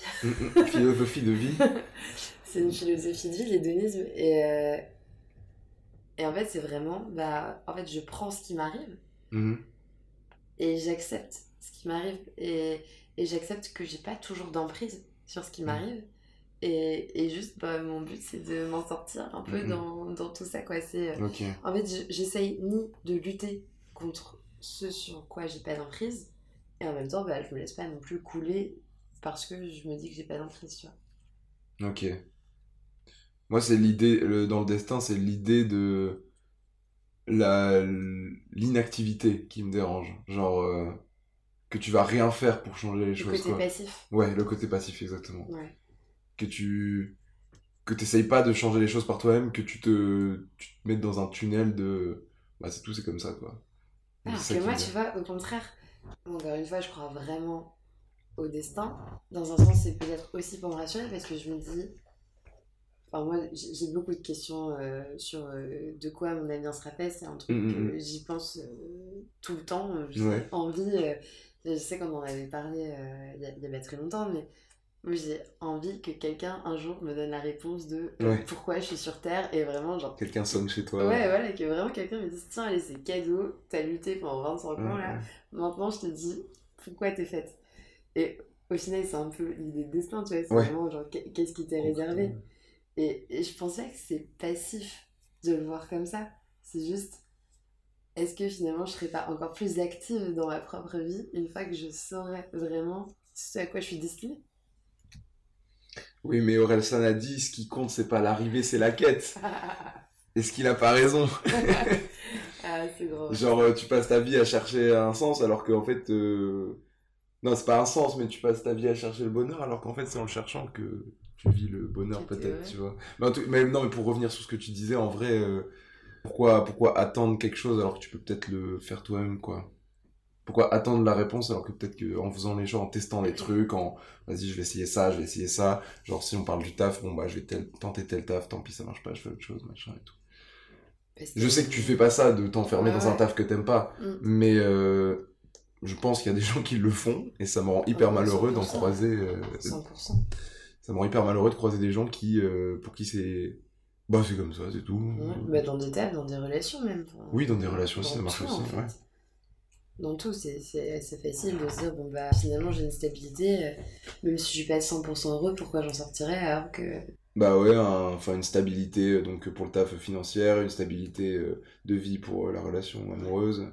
Mm, philosophie de vie.
c'est une philosophie de vie, l'hédonisme. Et, euh, et en fait, c'est vraiment, bah, en fait, je prends ce qui m'arrive
Mhm.
et j'accepte ce qui m'arrive et, et j'accepte que j'ai pas toujours d'emprise sur ce qui
Mhm.
m'arrive et, et juste bah, mon but c'est de m'en sortir un peu dans, dans tout ça quoi c'est euh, en fait je- j'essaye ni de lutter contre ce sur quoi j'ai pas d'emprise et en même temps bah, je me laisse pas non plus couler parce que je me dis que j'ai pas d'emprise tu vois
Ok. Moi, c'est l'idée, le- dans le destin, c'est l'idée de la l'inactivité qui me dérange. Genre, euh, que tu vas rien faire pour changer les
le
choses,
côté
quoi.
passif
Ouais, le côté passif, exactement.
ouais
Que tu que t'essayes pas de changer les choses par toi-même, que tu te, tu te mettes dans un tunnel de... Bah, c'est tout, c'est comme ça, quoi.
Alors que moi, tu vois, au contraire, encore une fois, je crois vraiment au destin. Dans un sens, c'est peut-être aussi pour me rassurer parce que je me dis. Enfin, moi, j'ai beaucoup de questions euh, sur euh, de quoi mon avenir sera fait. C'est un truc
Mm, mm,
que
mm.
j'y pense euh, tout le temps. J'ai
Ouais.
envie. Euh, je sais qu'on en avait parlé euh, il y, a, il y a pas très longtemps, mais moi, j'ai envie que quelqu'un un jour me donne la réponse de euh,
Ouais.
pourquoi je suis sur Terre et vraiment, genre,
Quelqu'un sonne chez toi.
Ouais, voilà, que vraiment quelqu'un me dise Tiens, allez, c'est cadeau, t'as lutté pendant 25 ans
Ouais,
là,
ouais.
maintenant je te dis pourquoi t'es faite? Et au final, c'est un peu l'idée de destin, tu vois, c'est
Ouais.
vraiment genre qu'est- qu'est-ce qui t'est réservé? Et, et je pensais que c'est passif de le voir comme ça. C'est juste est-ce que finalement je serais pas encore plus active dans ma propre vie une fois que je saurais vraiment ce à quoi je suis destinée?
Oui, mais Orelsan a dit, ce qui compte, c'est pas l'arrivée, c'est la quête. Est-ce qu'il a pas raison?
Ah, c'est.
Genre, euh, tu passes ta vie à chercher un sens alors qu'en fait, euh, Non, c'est pas un sens, mais tu passes ta vie à chercher le bonheur, alors qu'en fait, c'est en le cherchant que tu vis le bonheur, peut-être,
ouais.
tu vois. Mais, en tout- mais non, mais pour revenir sur ce que tu disais, en vrai, euh, pourquoi, pourquoi attendre quelque chose alors que tu peux peut-être le faire toi-même, quoi? Pourquoi attendre la réponse alors que peut-être que en faisant les choses, en testant des trucs, en vas-y, je vais essayer ça, je vais essayer ça. Genre, si on parle du taf, bon, bah, je vais tel- tenter tel taf, tant pis, ça marche pas, je fais autre chose, machin et tout. Je sais que tu fais pas ça de t'enfermer
Ouais,
dans un taf que t'aimes pas,
Mm.
mais euh, je pense qu'il y a des gens qui le font et ça me rend hyper
Ah,
malheureux d'en
100%.
croiser. euh,
100%.
ça me rend hyper malheureux de croiser des gens qui, euh, pour qui c'est, bah c'est comme ça, c'est tout.
Ouais, bah, dans des tables, dans des relations même. Enfin,
Oui, dans des relations aussi, ça marche
tout,
aussi,
en fait.
ouais.
Dans tout, c'est assez facile de se dire, bon bah finalement j'ai une stabilité, euh, même si je suis pas 100% heureux, pourquoi j'en sortirais alors que...
Bah ouais, un- enfin une stabilité euh, donc pour le taf financière, une stabilité euh, de vie pour la relation amoureuse.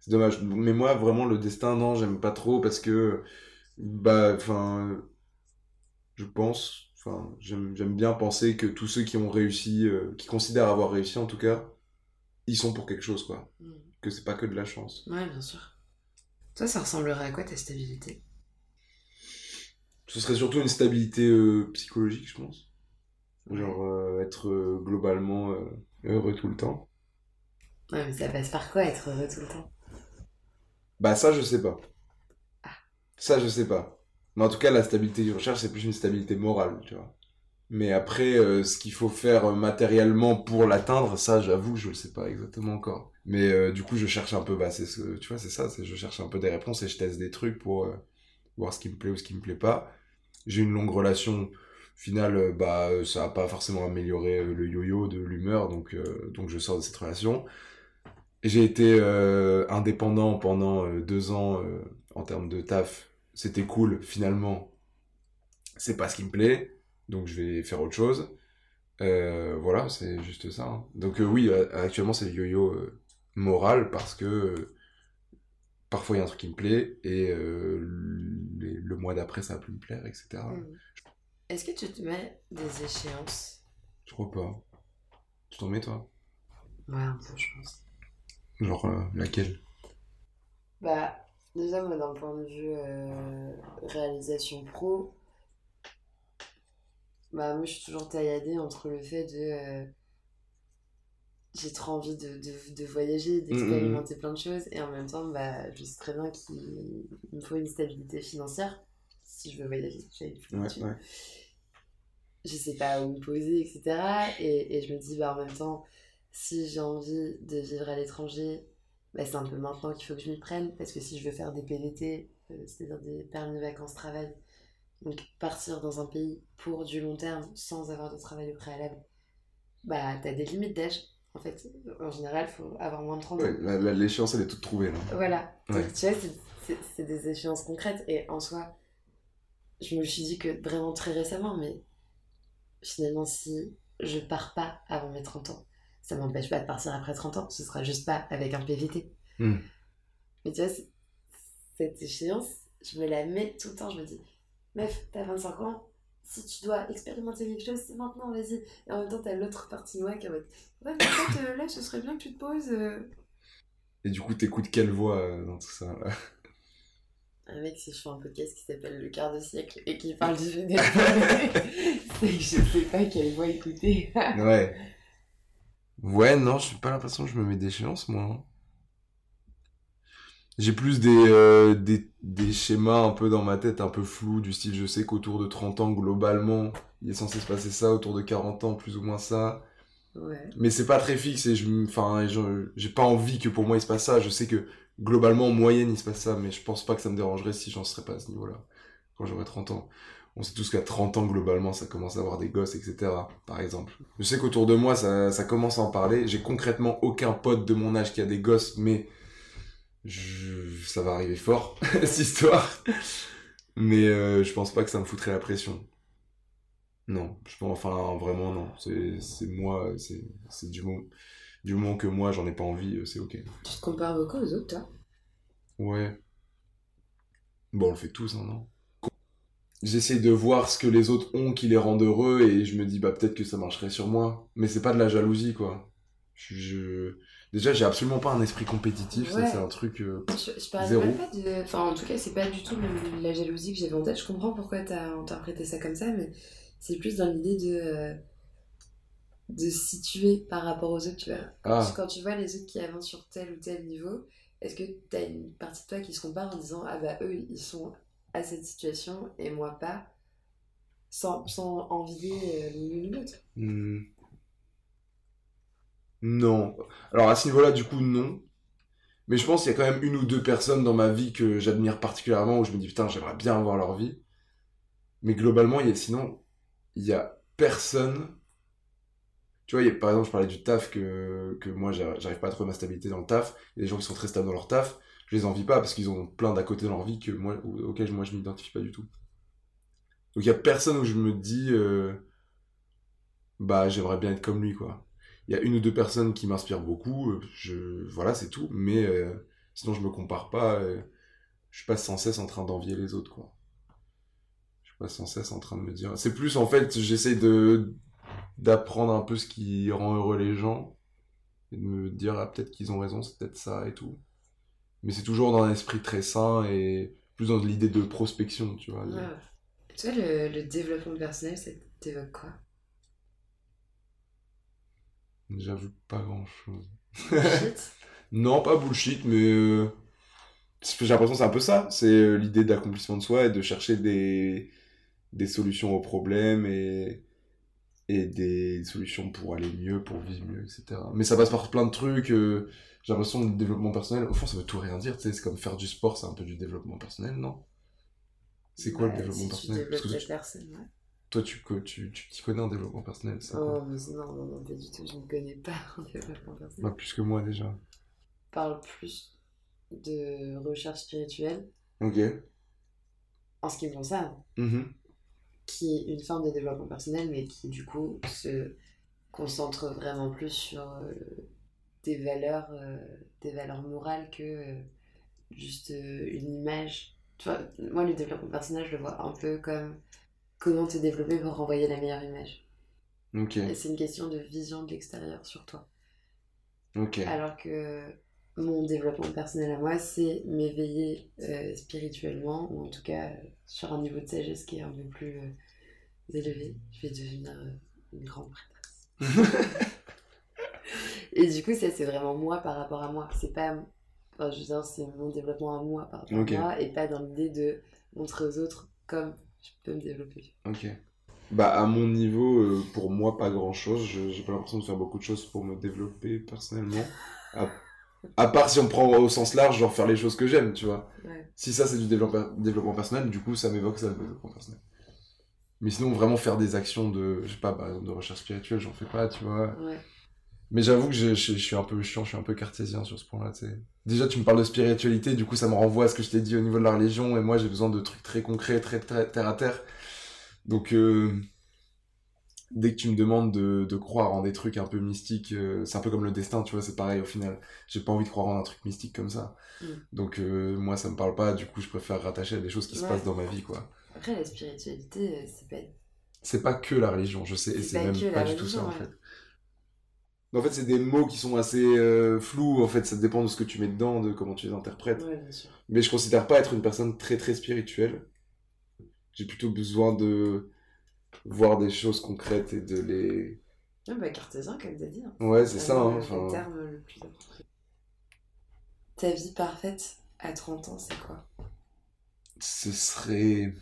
C'est dommage. Mais moi vraiment le destin non, j'aime pas trop parce que bah enfin je pense enfin j'aime bien penser que tous ceux qui ont réussi euh, qui considèrent avoir réussi en tout cas, ils sont pour quelque chose quoi,
Mm.
que c'est pas que de la chance.
Ouais, bien sûr. Toi, ça ressemblerait à quoi ta stabilité?
Ce serait surtout une stabilité euh, psychologique, je pense. Genre euh, être globalement heureux tout le temps.
Ouais, mais ça passe par quoi être heureux tout le temps?
Bah ça je sais pas.
Ah.
Ça je sais pas. Mais en tout cas la stabilité que je recherche c'est plus une stabilité morale, tu vois. Mais après euh, ce qu'il faut faire euh, matériellement pour l'atteindre, ça j'avoue je le sais pas exactement encore. Mais euh, du coup je cherche un peu bah c'est ce tu vois c'est ça, je cherche un peu des réponses et je teste des trucs pour voir ce qui me plaît ou ce qui me plaît pas. J'ai une longue relation finale euh, bah ça a pas forcément amélioré le yo-yo de l'humeur donc donc je sors de cette relation. J'ai été indépendant pendant deux ans en termes de taf. C'était cool, finalement. C'est pas ce qui me plaît, donc je vais faire autre chose. Euh, voilà, c'est juste ça. hein. Donc euh, oui, euh, actuellement c'est le yo-yo euh, moral parce que parfois il y a un truc qui me plaît et les- le mois d'après ça va plus me plaire, etc.
Mm. Est-ce que tu te mets des échéances?
Je crois pas. Tu t'en mets toi?
Ouais, un peu, je pense.
Genre laquelle?
Bah, déjà, moi, d'un point de vue euh, réalisation pro, bah, moi, je suis toujours tailladée entre le fait de. euh, j'ai trop envie de, de, de voyager, d'expérimenter plein de choses, et en même temps, bah, je sais très bien qu'il me faut une stabilité financière si je veux voyager.
Ouais, ouais.
je sais pas où me poser, etc. Et, et je me dis, bah, en même temps, si j'ai envie de vivre à l'étranger, bah, c'est un peu maintenant qu'il faut que je m'y prenne, parce que si je veux faire des PVT, euh, c'est-à-dire des permis vacances-travail, donc partir dans un pays pour du long terme sans avoir de travail au préalable, bah, t'as des limites d'âge. En fait, en général, faut avoir moins de 30 ans.
Ouais, l'échéance elle est toute trouvée là.
Voilà. Donc, tu vois, c'est des échéances concrètes. Et en soi, je me suis dit que vraiment très récemment, mais finalement, si je pars pas avant mes 30 ans, ça m'empêche pas de partir après 30 ans. Ce sera juste pas avec un PVT.
Hmm.
Mais tu vois, cette échéance, je me la mets tout le temps. Je me dis, meuf, t'as 25 ans. Si tu dois expérimenter quelque chose, c'est maintenant, vas-y. Et en même temps, t'as l'autre partie de moi qui est en mode, ouais, mais en fait, euh, là, ce serait bien que tu te poses. euh,
Et du coup, t'écoutes quelle voix euh, dans tout ça? Là
Un mec, si je fais un podcast qui s'appelle Le quart de siècle et qui parle du général, c'est que je sais pas quelle voix écouter.
Ouais. Ouais, non, j'ai pas l'impression que je me mets d'échéance, moi. hein. J'ai plus des, euh, des, des schémas un peu dans ma tête, un peu flous, du style je sais qu'autour de 30 ans, globalement, il est censé se passer ça, autour de 40 ans, plus ou moins ça.
Ouais.
Mais c'est pas très fixe et je, enfin, je- j'ai pas envie que pour moi il se passe ça. Je sais que globalement, en moyenne, il se passe ça, mais je pense pas que ça me dérangerait si j'en serais pas à ce niveau-là. Quand j'aurais 30 ans. On sait tous qu'à 30 ans, globalement, ça commence à avoir des gosses, etc. Par exemple. Je sais qu'autour de moi, ça, ça commence à en parler. J'ai concrètement aucun pote de mon âge qui a des gosses, mais je, ça va arriver fort, cette histoire. Mais euh, je pense pas que ça me foutrait la pression. Non, je pense, enfin, vraiment, non. C'est, moi, c'est, c'est du moment, du moment que moi, j'en ai pas envie, euh, c'est ok.
Tu te compares beaucoup aux autres, toi?
Ouais. Bon, on le fait tous, hein, non? J'essaie de voir ce que les autres ont qui les rendent heureux et je me dis, bah, peut-être que ça marcherait sur moi. Mais c'est pas de la jalousie, quoi. Je, je, Déjà, j'ai absolument pas un esprit compétitif, ça c'est un truc. euh,
Je, je
Zéro.
pas de. Enfin, en tout cas, c'est pas du tout le- la jalousie que j'avais en tête. Je comprends pourquoi t'as interprété ça comme ça, mais c'est plus dans l'idée de. euh, de situer par rapport aux autres, tu vois.
Ah.
quand tu vois les autres qui avancent sur tel ou tel niveau, est-ce que t'as une partie de toi qui se compare en disant Ah bah eux, ils sont à cette situation et moi pas, sans, sans envier euh, l'une ou l'autre
hmm. Non. Alors à ce niveau-là, du coup, non. Mais je pense qu'il y a quand même une ou deux personnes dans ma vie que j'admire particulièrement où je me dis putain, j'aimerais bien avoir leur vie. Mais globalement, il y a, sinon, il y a personne. Tu vois, par exemple, je parlais du taf que, que moi, j'arrive pas à trouver ma stabilité dans le taf. Il y a des gens qui sont très stables dans leur taf. Je les envie pas parce qu'ils ont plein d'à côté dans leur vie que moi, auxquels moi je m'identifie pas du tout. Donc il y a personne où je me dis, euh, bah j'aimerais bien être comme lui, quoi. Il y a une ou deux personnes qui m'inspirent beaucoup, euh, je, voilà, c'est tout. Mais euh, sinon, je me compare pas. euh, je suis pas sans cesse en train d'envier les autres, quoi. Je suis pas sans cesse en train de me dire. C'est plus en fait, j'essaie de d'apprendre un peu ce qui rend heureux les gens et de me dire ah, peut-être qu'ils ont raison, c'est peut-être ça et tout. Mais c'est toujours dans un esprit très sain et plus dans l'idée de prospection, tu vois.
Ouais. Tu vois, le, le développement personnel, ça t'évoque quoi?
J'avoue pas grand chose.
Shit.
Non, pas bullshit, mais euh, j'ai l'impression que c'est un peu ça. C'est euh, l'idée d'accomplissement de soi et de chercher des, des solutions aux problèmes et, et des solutions pour aller mieux, pour vivre mieux, etc. Mais ça passe par plein de trucs. euh, j'ai l'impression que le développement personnel, au fond, ça veut tout rien dire. tu C'est comme faire du sport, c'est un peu du développement personnel, non? C'est quoi
Ouais,
le développement
si
personnel?
Tu
Parce que toi,
ouais.
tu, tu, tu t'y connais en développement personnel, quoi
Oh, mais non, non, non, pas du tout, je ne connais pas en développement personnel.
Bah, Plus que moi déjà.
parle plus de recherche spirituelle,
Ok.
en ce qui me concerne,
Mhm.
Qui est une forme de développement personnel, mais qui du coup se concentre vraiment plus sur euh, des valeurs, euh, des valeurs morales que euh, juste une image. Tu vois, moi le développement personnel, je le vois un peu comme comment te développer pour renvoyer la meilleure image.
Ok.
Et c'est une question de vision de l'extérieur sur toi.
Ok.
Alors que mon développement personnel à moi, c'est m'éveiller euh, spirituellement, ou en tout cas euh, sur un niveau de sagesse qui est un peu plus euh, élevé. Je vais devenir euh, une grande prêtresse. Et du coup, ça, c'est vraiment moi par rapport à moi. C'est pas. Enfin, je veux dire, c'est mon développement à moi par rapport à moi, et pas dans l'idée de montrer aux autres comme je peux me développer.
Ok. Bah, à mon niveau, pour moi, pas grand chose. Je j'ai pas l'impression de faire beaucoup de choses pour me développer personnellement. À, à part si on prend au sens large, genre faire les choses que j'aime, tu vois.
Ouais.
Si ça, c'est du développement, développement personnel, du coup, ça m'évoque ça, le développement personnel. Mais sinon, vraiment faire des actions de, je sais pas, par exemple, de recherche spirituelle, j'en fais pas, tu vois.
Ouais.
Mais j'avoue que je, je, je suis un peu chiant, je suis un peu cartésien sur ce point-là, tu sais. Déjà, tu me parles de spiritualité, du coup, ça me renvoie à ce que je t'ai dit au niveau de la religion, et moi, j'ai besoin de trucs très concrets, très, très terre à terre. Donc, euh, dès que tu me demandes de, de croire en des trucs un peu mystiques, euh, c'est un peu comme le destin, tu vois, c'est pareil au final. J'ai pas envie de croire en un truc mystique comme ça.
Mm.
Donc, euh, moi, ça me parle pas, du coup, je préfère rattacher à des choses qui se passent dans ma vie, quoi.
Après, la spiritualité, euh, c'est pas.
C'est pas que la religion, je sais, et
C'est
même pas du tout ça, en fait. En fait, c'est des mots qui sont assez euh, flous, en fait, ça dépend de ce que tu mets dedans, de comment tu les interprètes.
Ouais, bien sûr.
Mais je considère pas être une personne très très spirituelle. J'ai plutôt besoin de voir des choses concrètes et de les...
Ouais, bah, cartésien, comme t'as dit. hein.
Ouais, c'est ça, hein,
le
enfin...
terme le plus approprié. Ta vie parfaite à 30 ans, c'est quoi?
Ce serait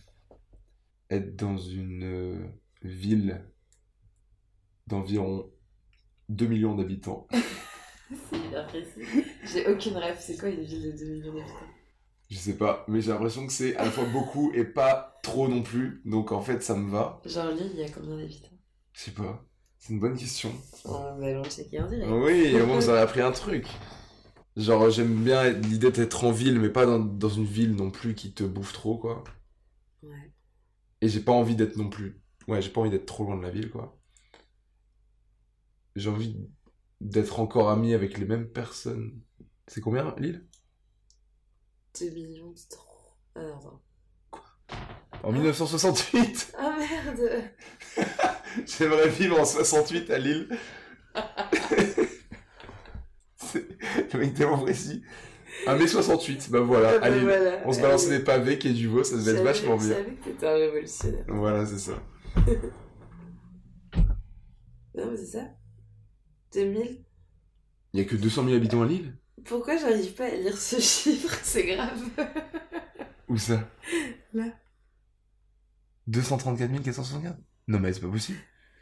être dans une euh, ville d'environ 2 millions d'habitants.
C'est hyper précis. J'ai aucune rêve. C'est quoi une ville de 2 millions d'habitants?
Je sais pas, mais j'ai l'impression que c'est à la fois beaucoup et pas trop non plus. Donc en fait, ça me va.
Genre, Lille, il y a combien d'habitants?
Je sais pas. C'est une bonne question.
On va allons checker en direct.
Oui, au moins vous avez appris un truc. Genre, j'aime bien l'idée d'être en ville, mais pas dans, dans une ville non plus qui te bouffe trop, quoi.
Ouais.
Et j'ai pas envie d'être non plus. Ouais, j'ai pas envie d'être trop loin de la ville, quoi. J'ai envie d'être encore ami avec les mêmes personnes. C'est combien, Lille?
2 millions, trop. Ah, non, attends.
En 1968
Ah merde
J'aimerais vivre en 68 à Lille. C'est- le mec tellement précis. 1m68, bah voilà,
Ah bah
à Lille.
voilà.
On se balançait des pavés, quai du veau, ça devait être vachement
Je
bien.
savais que t'étais un révolutionnaire.
Voilà, c'est ça.
Non, mais c'est ça. 2000.
Il y a que 200 000 habitants à Lille?
Pourquoi j'arrive pas à lire ce chiffre? C'est grave.
Où ça?
Là.
234 464 Non mais c'est pas possible.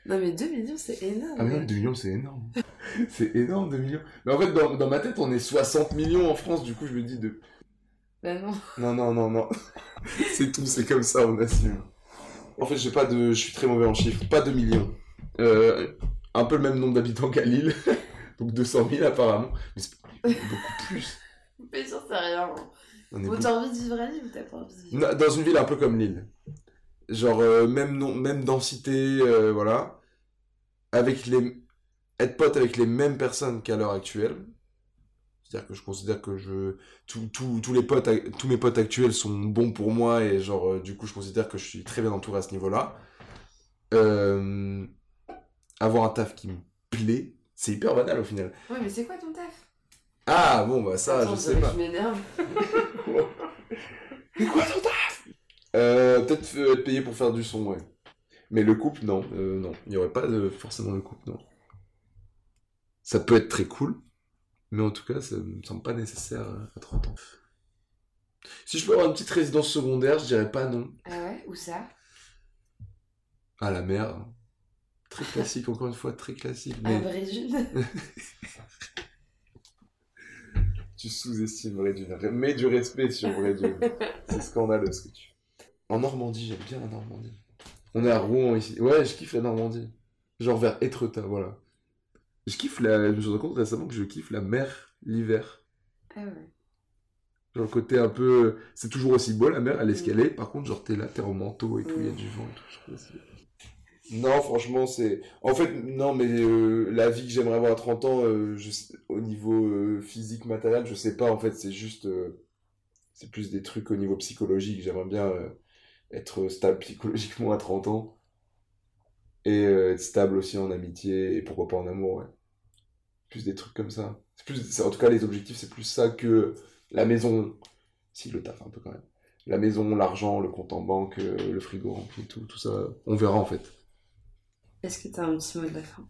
Non, mais 2 millions, c'est énorme.
Ah mais non, 2 millions c'est énorme. c'est énorme 2 millions. Mais en fait dans, dans ma tête on est 60 millions en France, du coup je me dis de...
Bah non.
Non, non, non, non. c'est tout, c'est comme ça, on assume. En fait j'ai pas de... Je suis très mauvais en chiffres, pas 2 millions. Euh, un peu le même nombre d'habitants qu'à Lille. Donc 200 000 apparemment. Mais c'est beaucoup plus.
Mais sûr, c'est rien.
Est
Ou
beaucoup-
t'as envie de vivre à Lille ou t'as pas envie de vivre
Dans une ville un peu comme Lille. Genre, euh, même, nom, même densité, euh, voilà. Avec les... Être pote avec les mêmes personnes qu'à l'heure actuelle. C'est-à-dire que je considère que je... Tous tous- tous les potes, tous mes potes actuels sont bons pour moi et genre, euh, du coup, je considère que je suis très bien entouré à ce niveau-là. Euh, Avoir un taf qui me plaît, c'est hyper banal au final.
Ouais, mais c'est quoi ton taf?
Ah, bon, bah ça,
Attends,
je sais pas.
Je m'énerve.
Mais quoi ton taf? Euh, Peut-être être payé pour faire du son, ouais. Mais le couple, non. Euh, non, il n'y aurait pas de, forcément le couple, non. Ça peut être très cool, mais en tout cas, ça me semble pas nécessaire à 30 ans. Si je peux avoir une petite résidence secondaire, je dirais pas non.
Ah ouais? Où ça?
À la mer. hein. Très classique, encore une fois, très classique. Mais
Bréjune
tu sous-estimes Brédune. Mets du respect sur Brédune. C'est scandaleux ce que tu fais. En Normandie, j'aime bien la Normandie. On est à Rouen ici. Ouais, je kiffe la Normandie. Genre vers Étretat, voilà. Je kiffe la. Je me suis rendu compte récemment que je kiffe la mer l'hiver.
Ah ouais.
Genre le côté un peu. C'est toujours aussi beau la mer à l'escalier. Par contre, genre t'es là, t'es en manteau et tout, il y a du vent et tout. je trouve ça- Non, franchement, c'est. En fait, non, mais euh, la vie que j'aimerais avoir à 30 ans, euh, au niveau euh, physique, matériel, je sais pas. En fait, c'est juste. euh, C'est plus des trucs au niveau psychologique. J'aimerais bien être stable psychologiquement à 30 ans. Et être stable aussi en amitié et pourquoi pas en amour, ouais. Plus des trucs comme ça. Plus, en tout cas, les objectifs, c'est plus ça que la maison. Si, le taf un peu quand même. La maison, l'argent, le compte en banque, le frigo rempli, tout, tout ça. On verra en fait.
Est-ce que t'as un petit mot de la fin?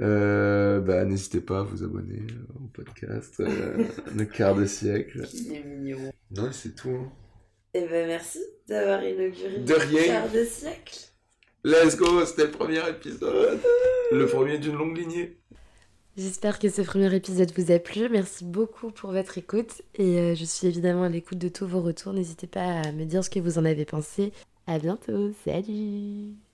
Euh, bah, n'hésitez pas à vous abonner euh, au podcast euh, Le quart de siècle.
Il est mignon.
Non, c'est tout. hein.
Eh ben merci d'avoir inauguré
De rien.
le quart de siècle.
Let's go, c'était le premier épisode. Le premier d'une longue lignée.
J'espère que ce premier épisode vous a plu. Merci beaucoup pour votre écoute. Et euh, je suis évidemment à l'écoute de tous vos retours. N'hésitez pas à me dire ce que vous en avez pensé. À bientôt. Salut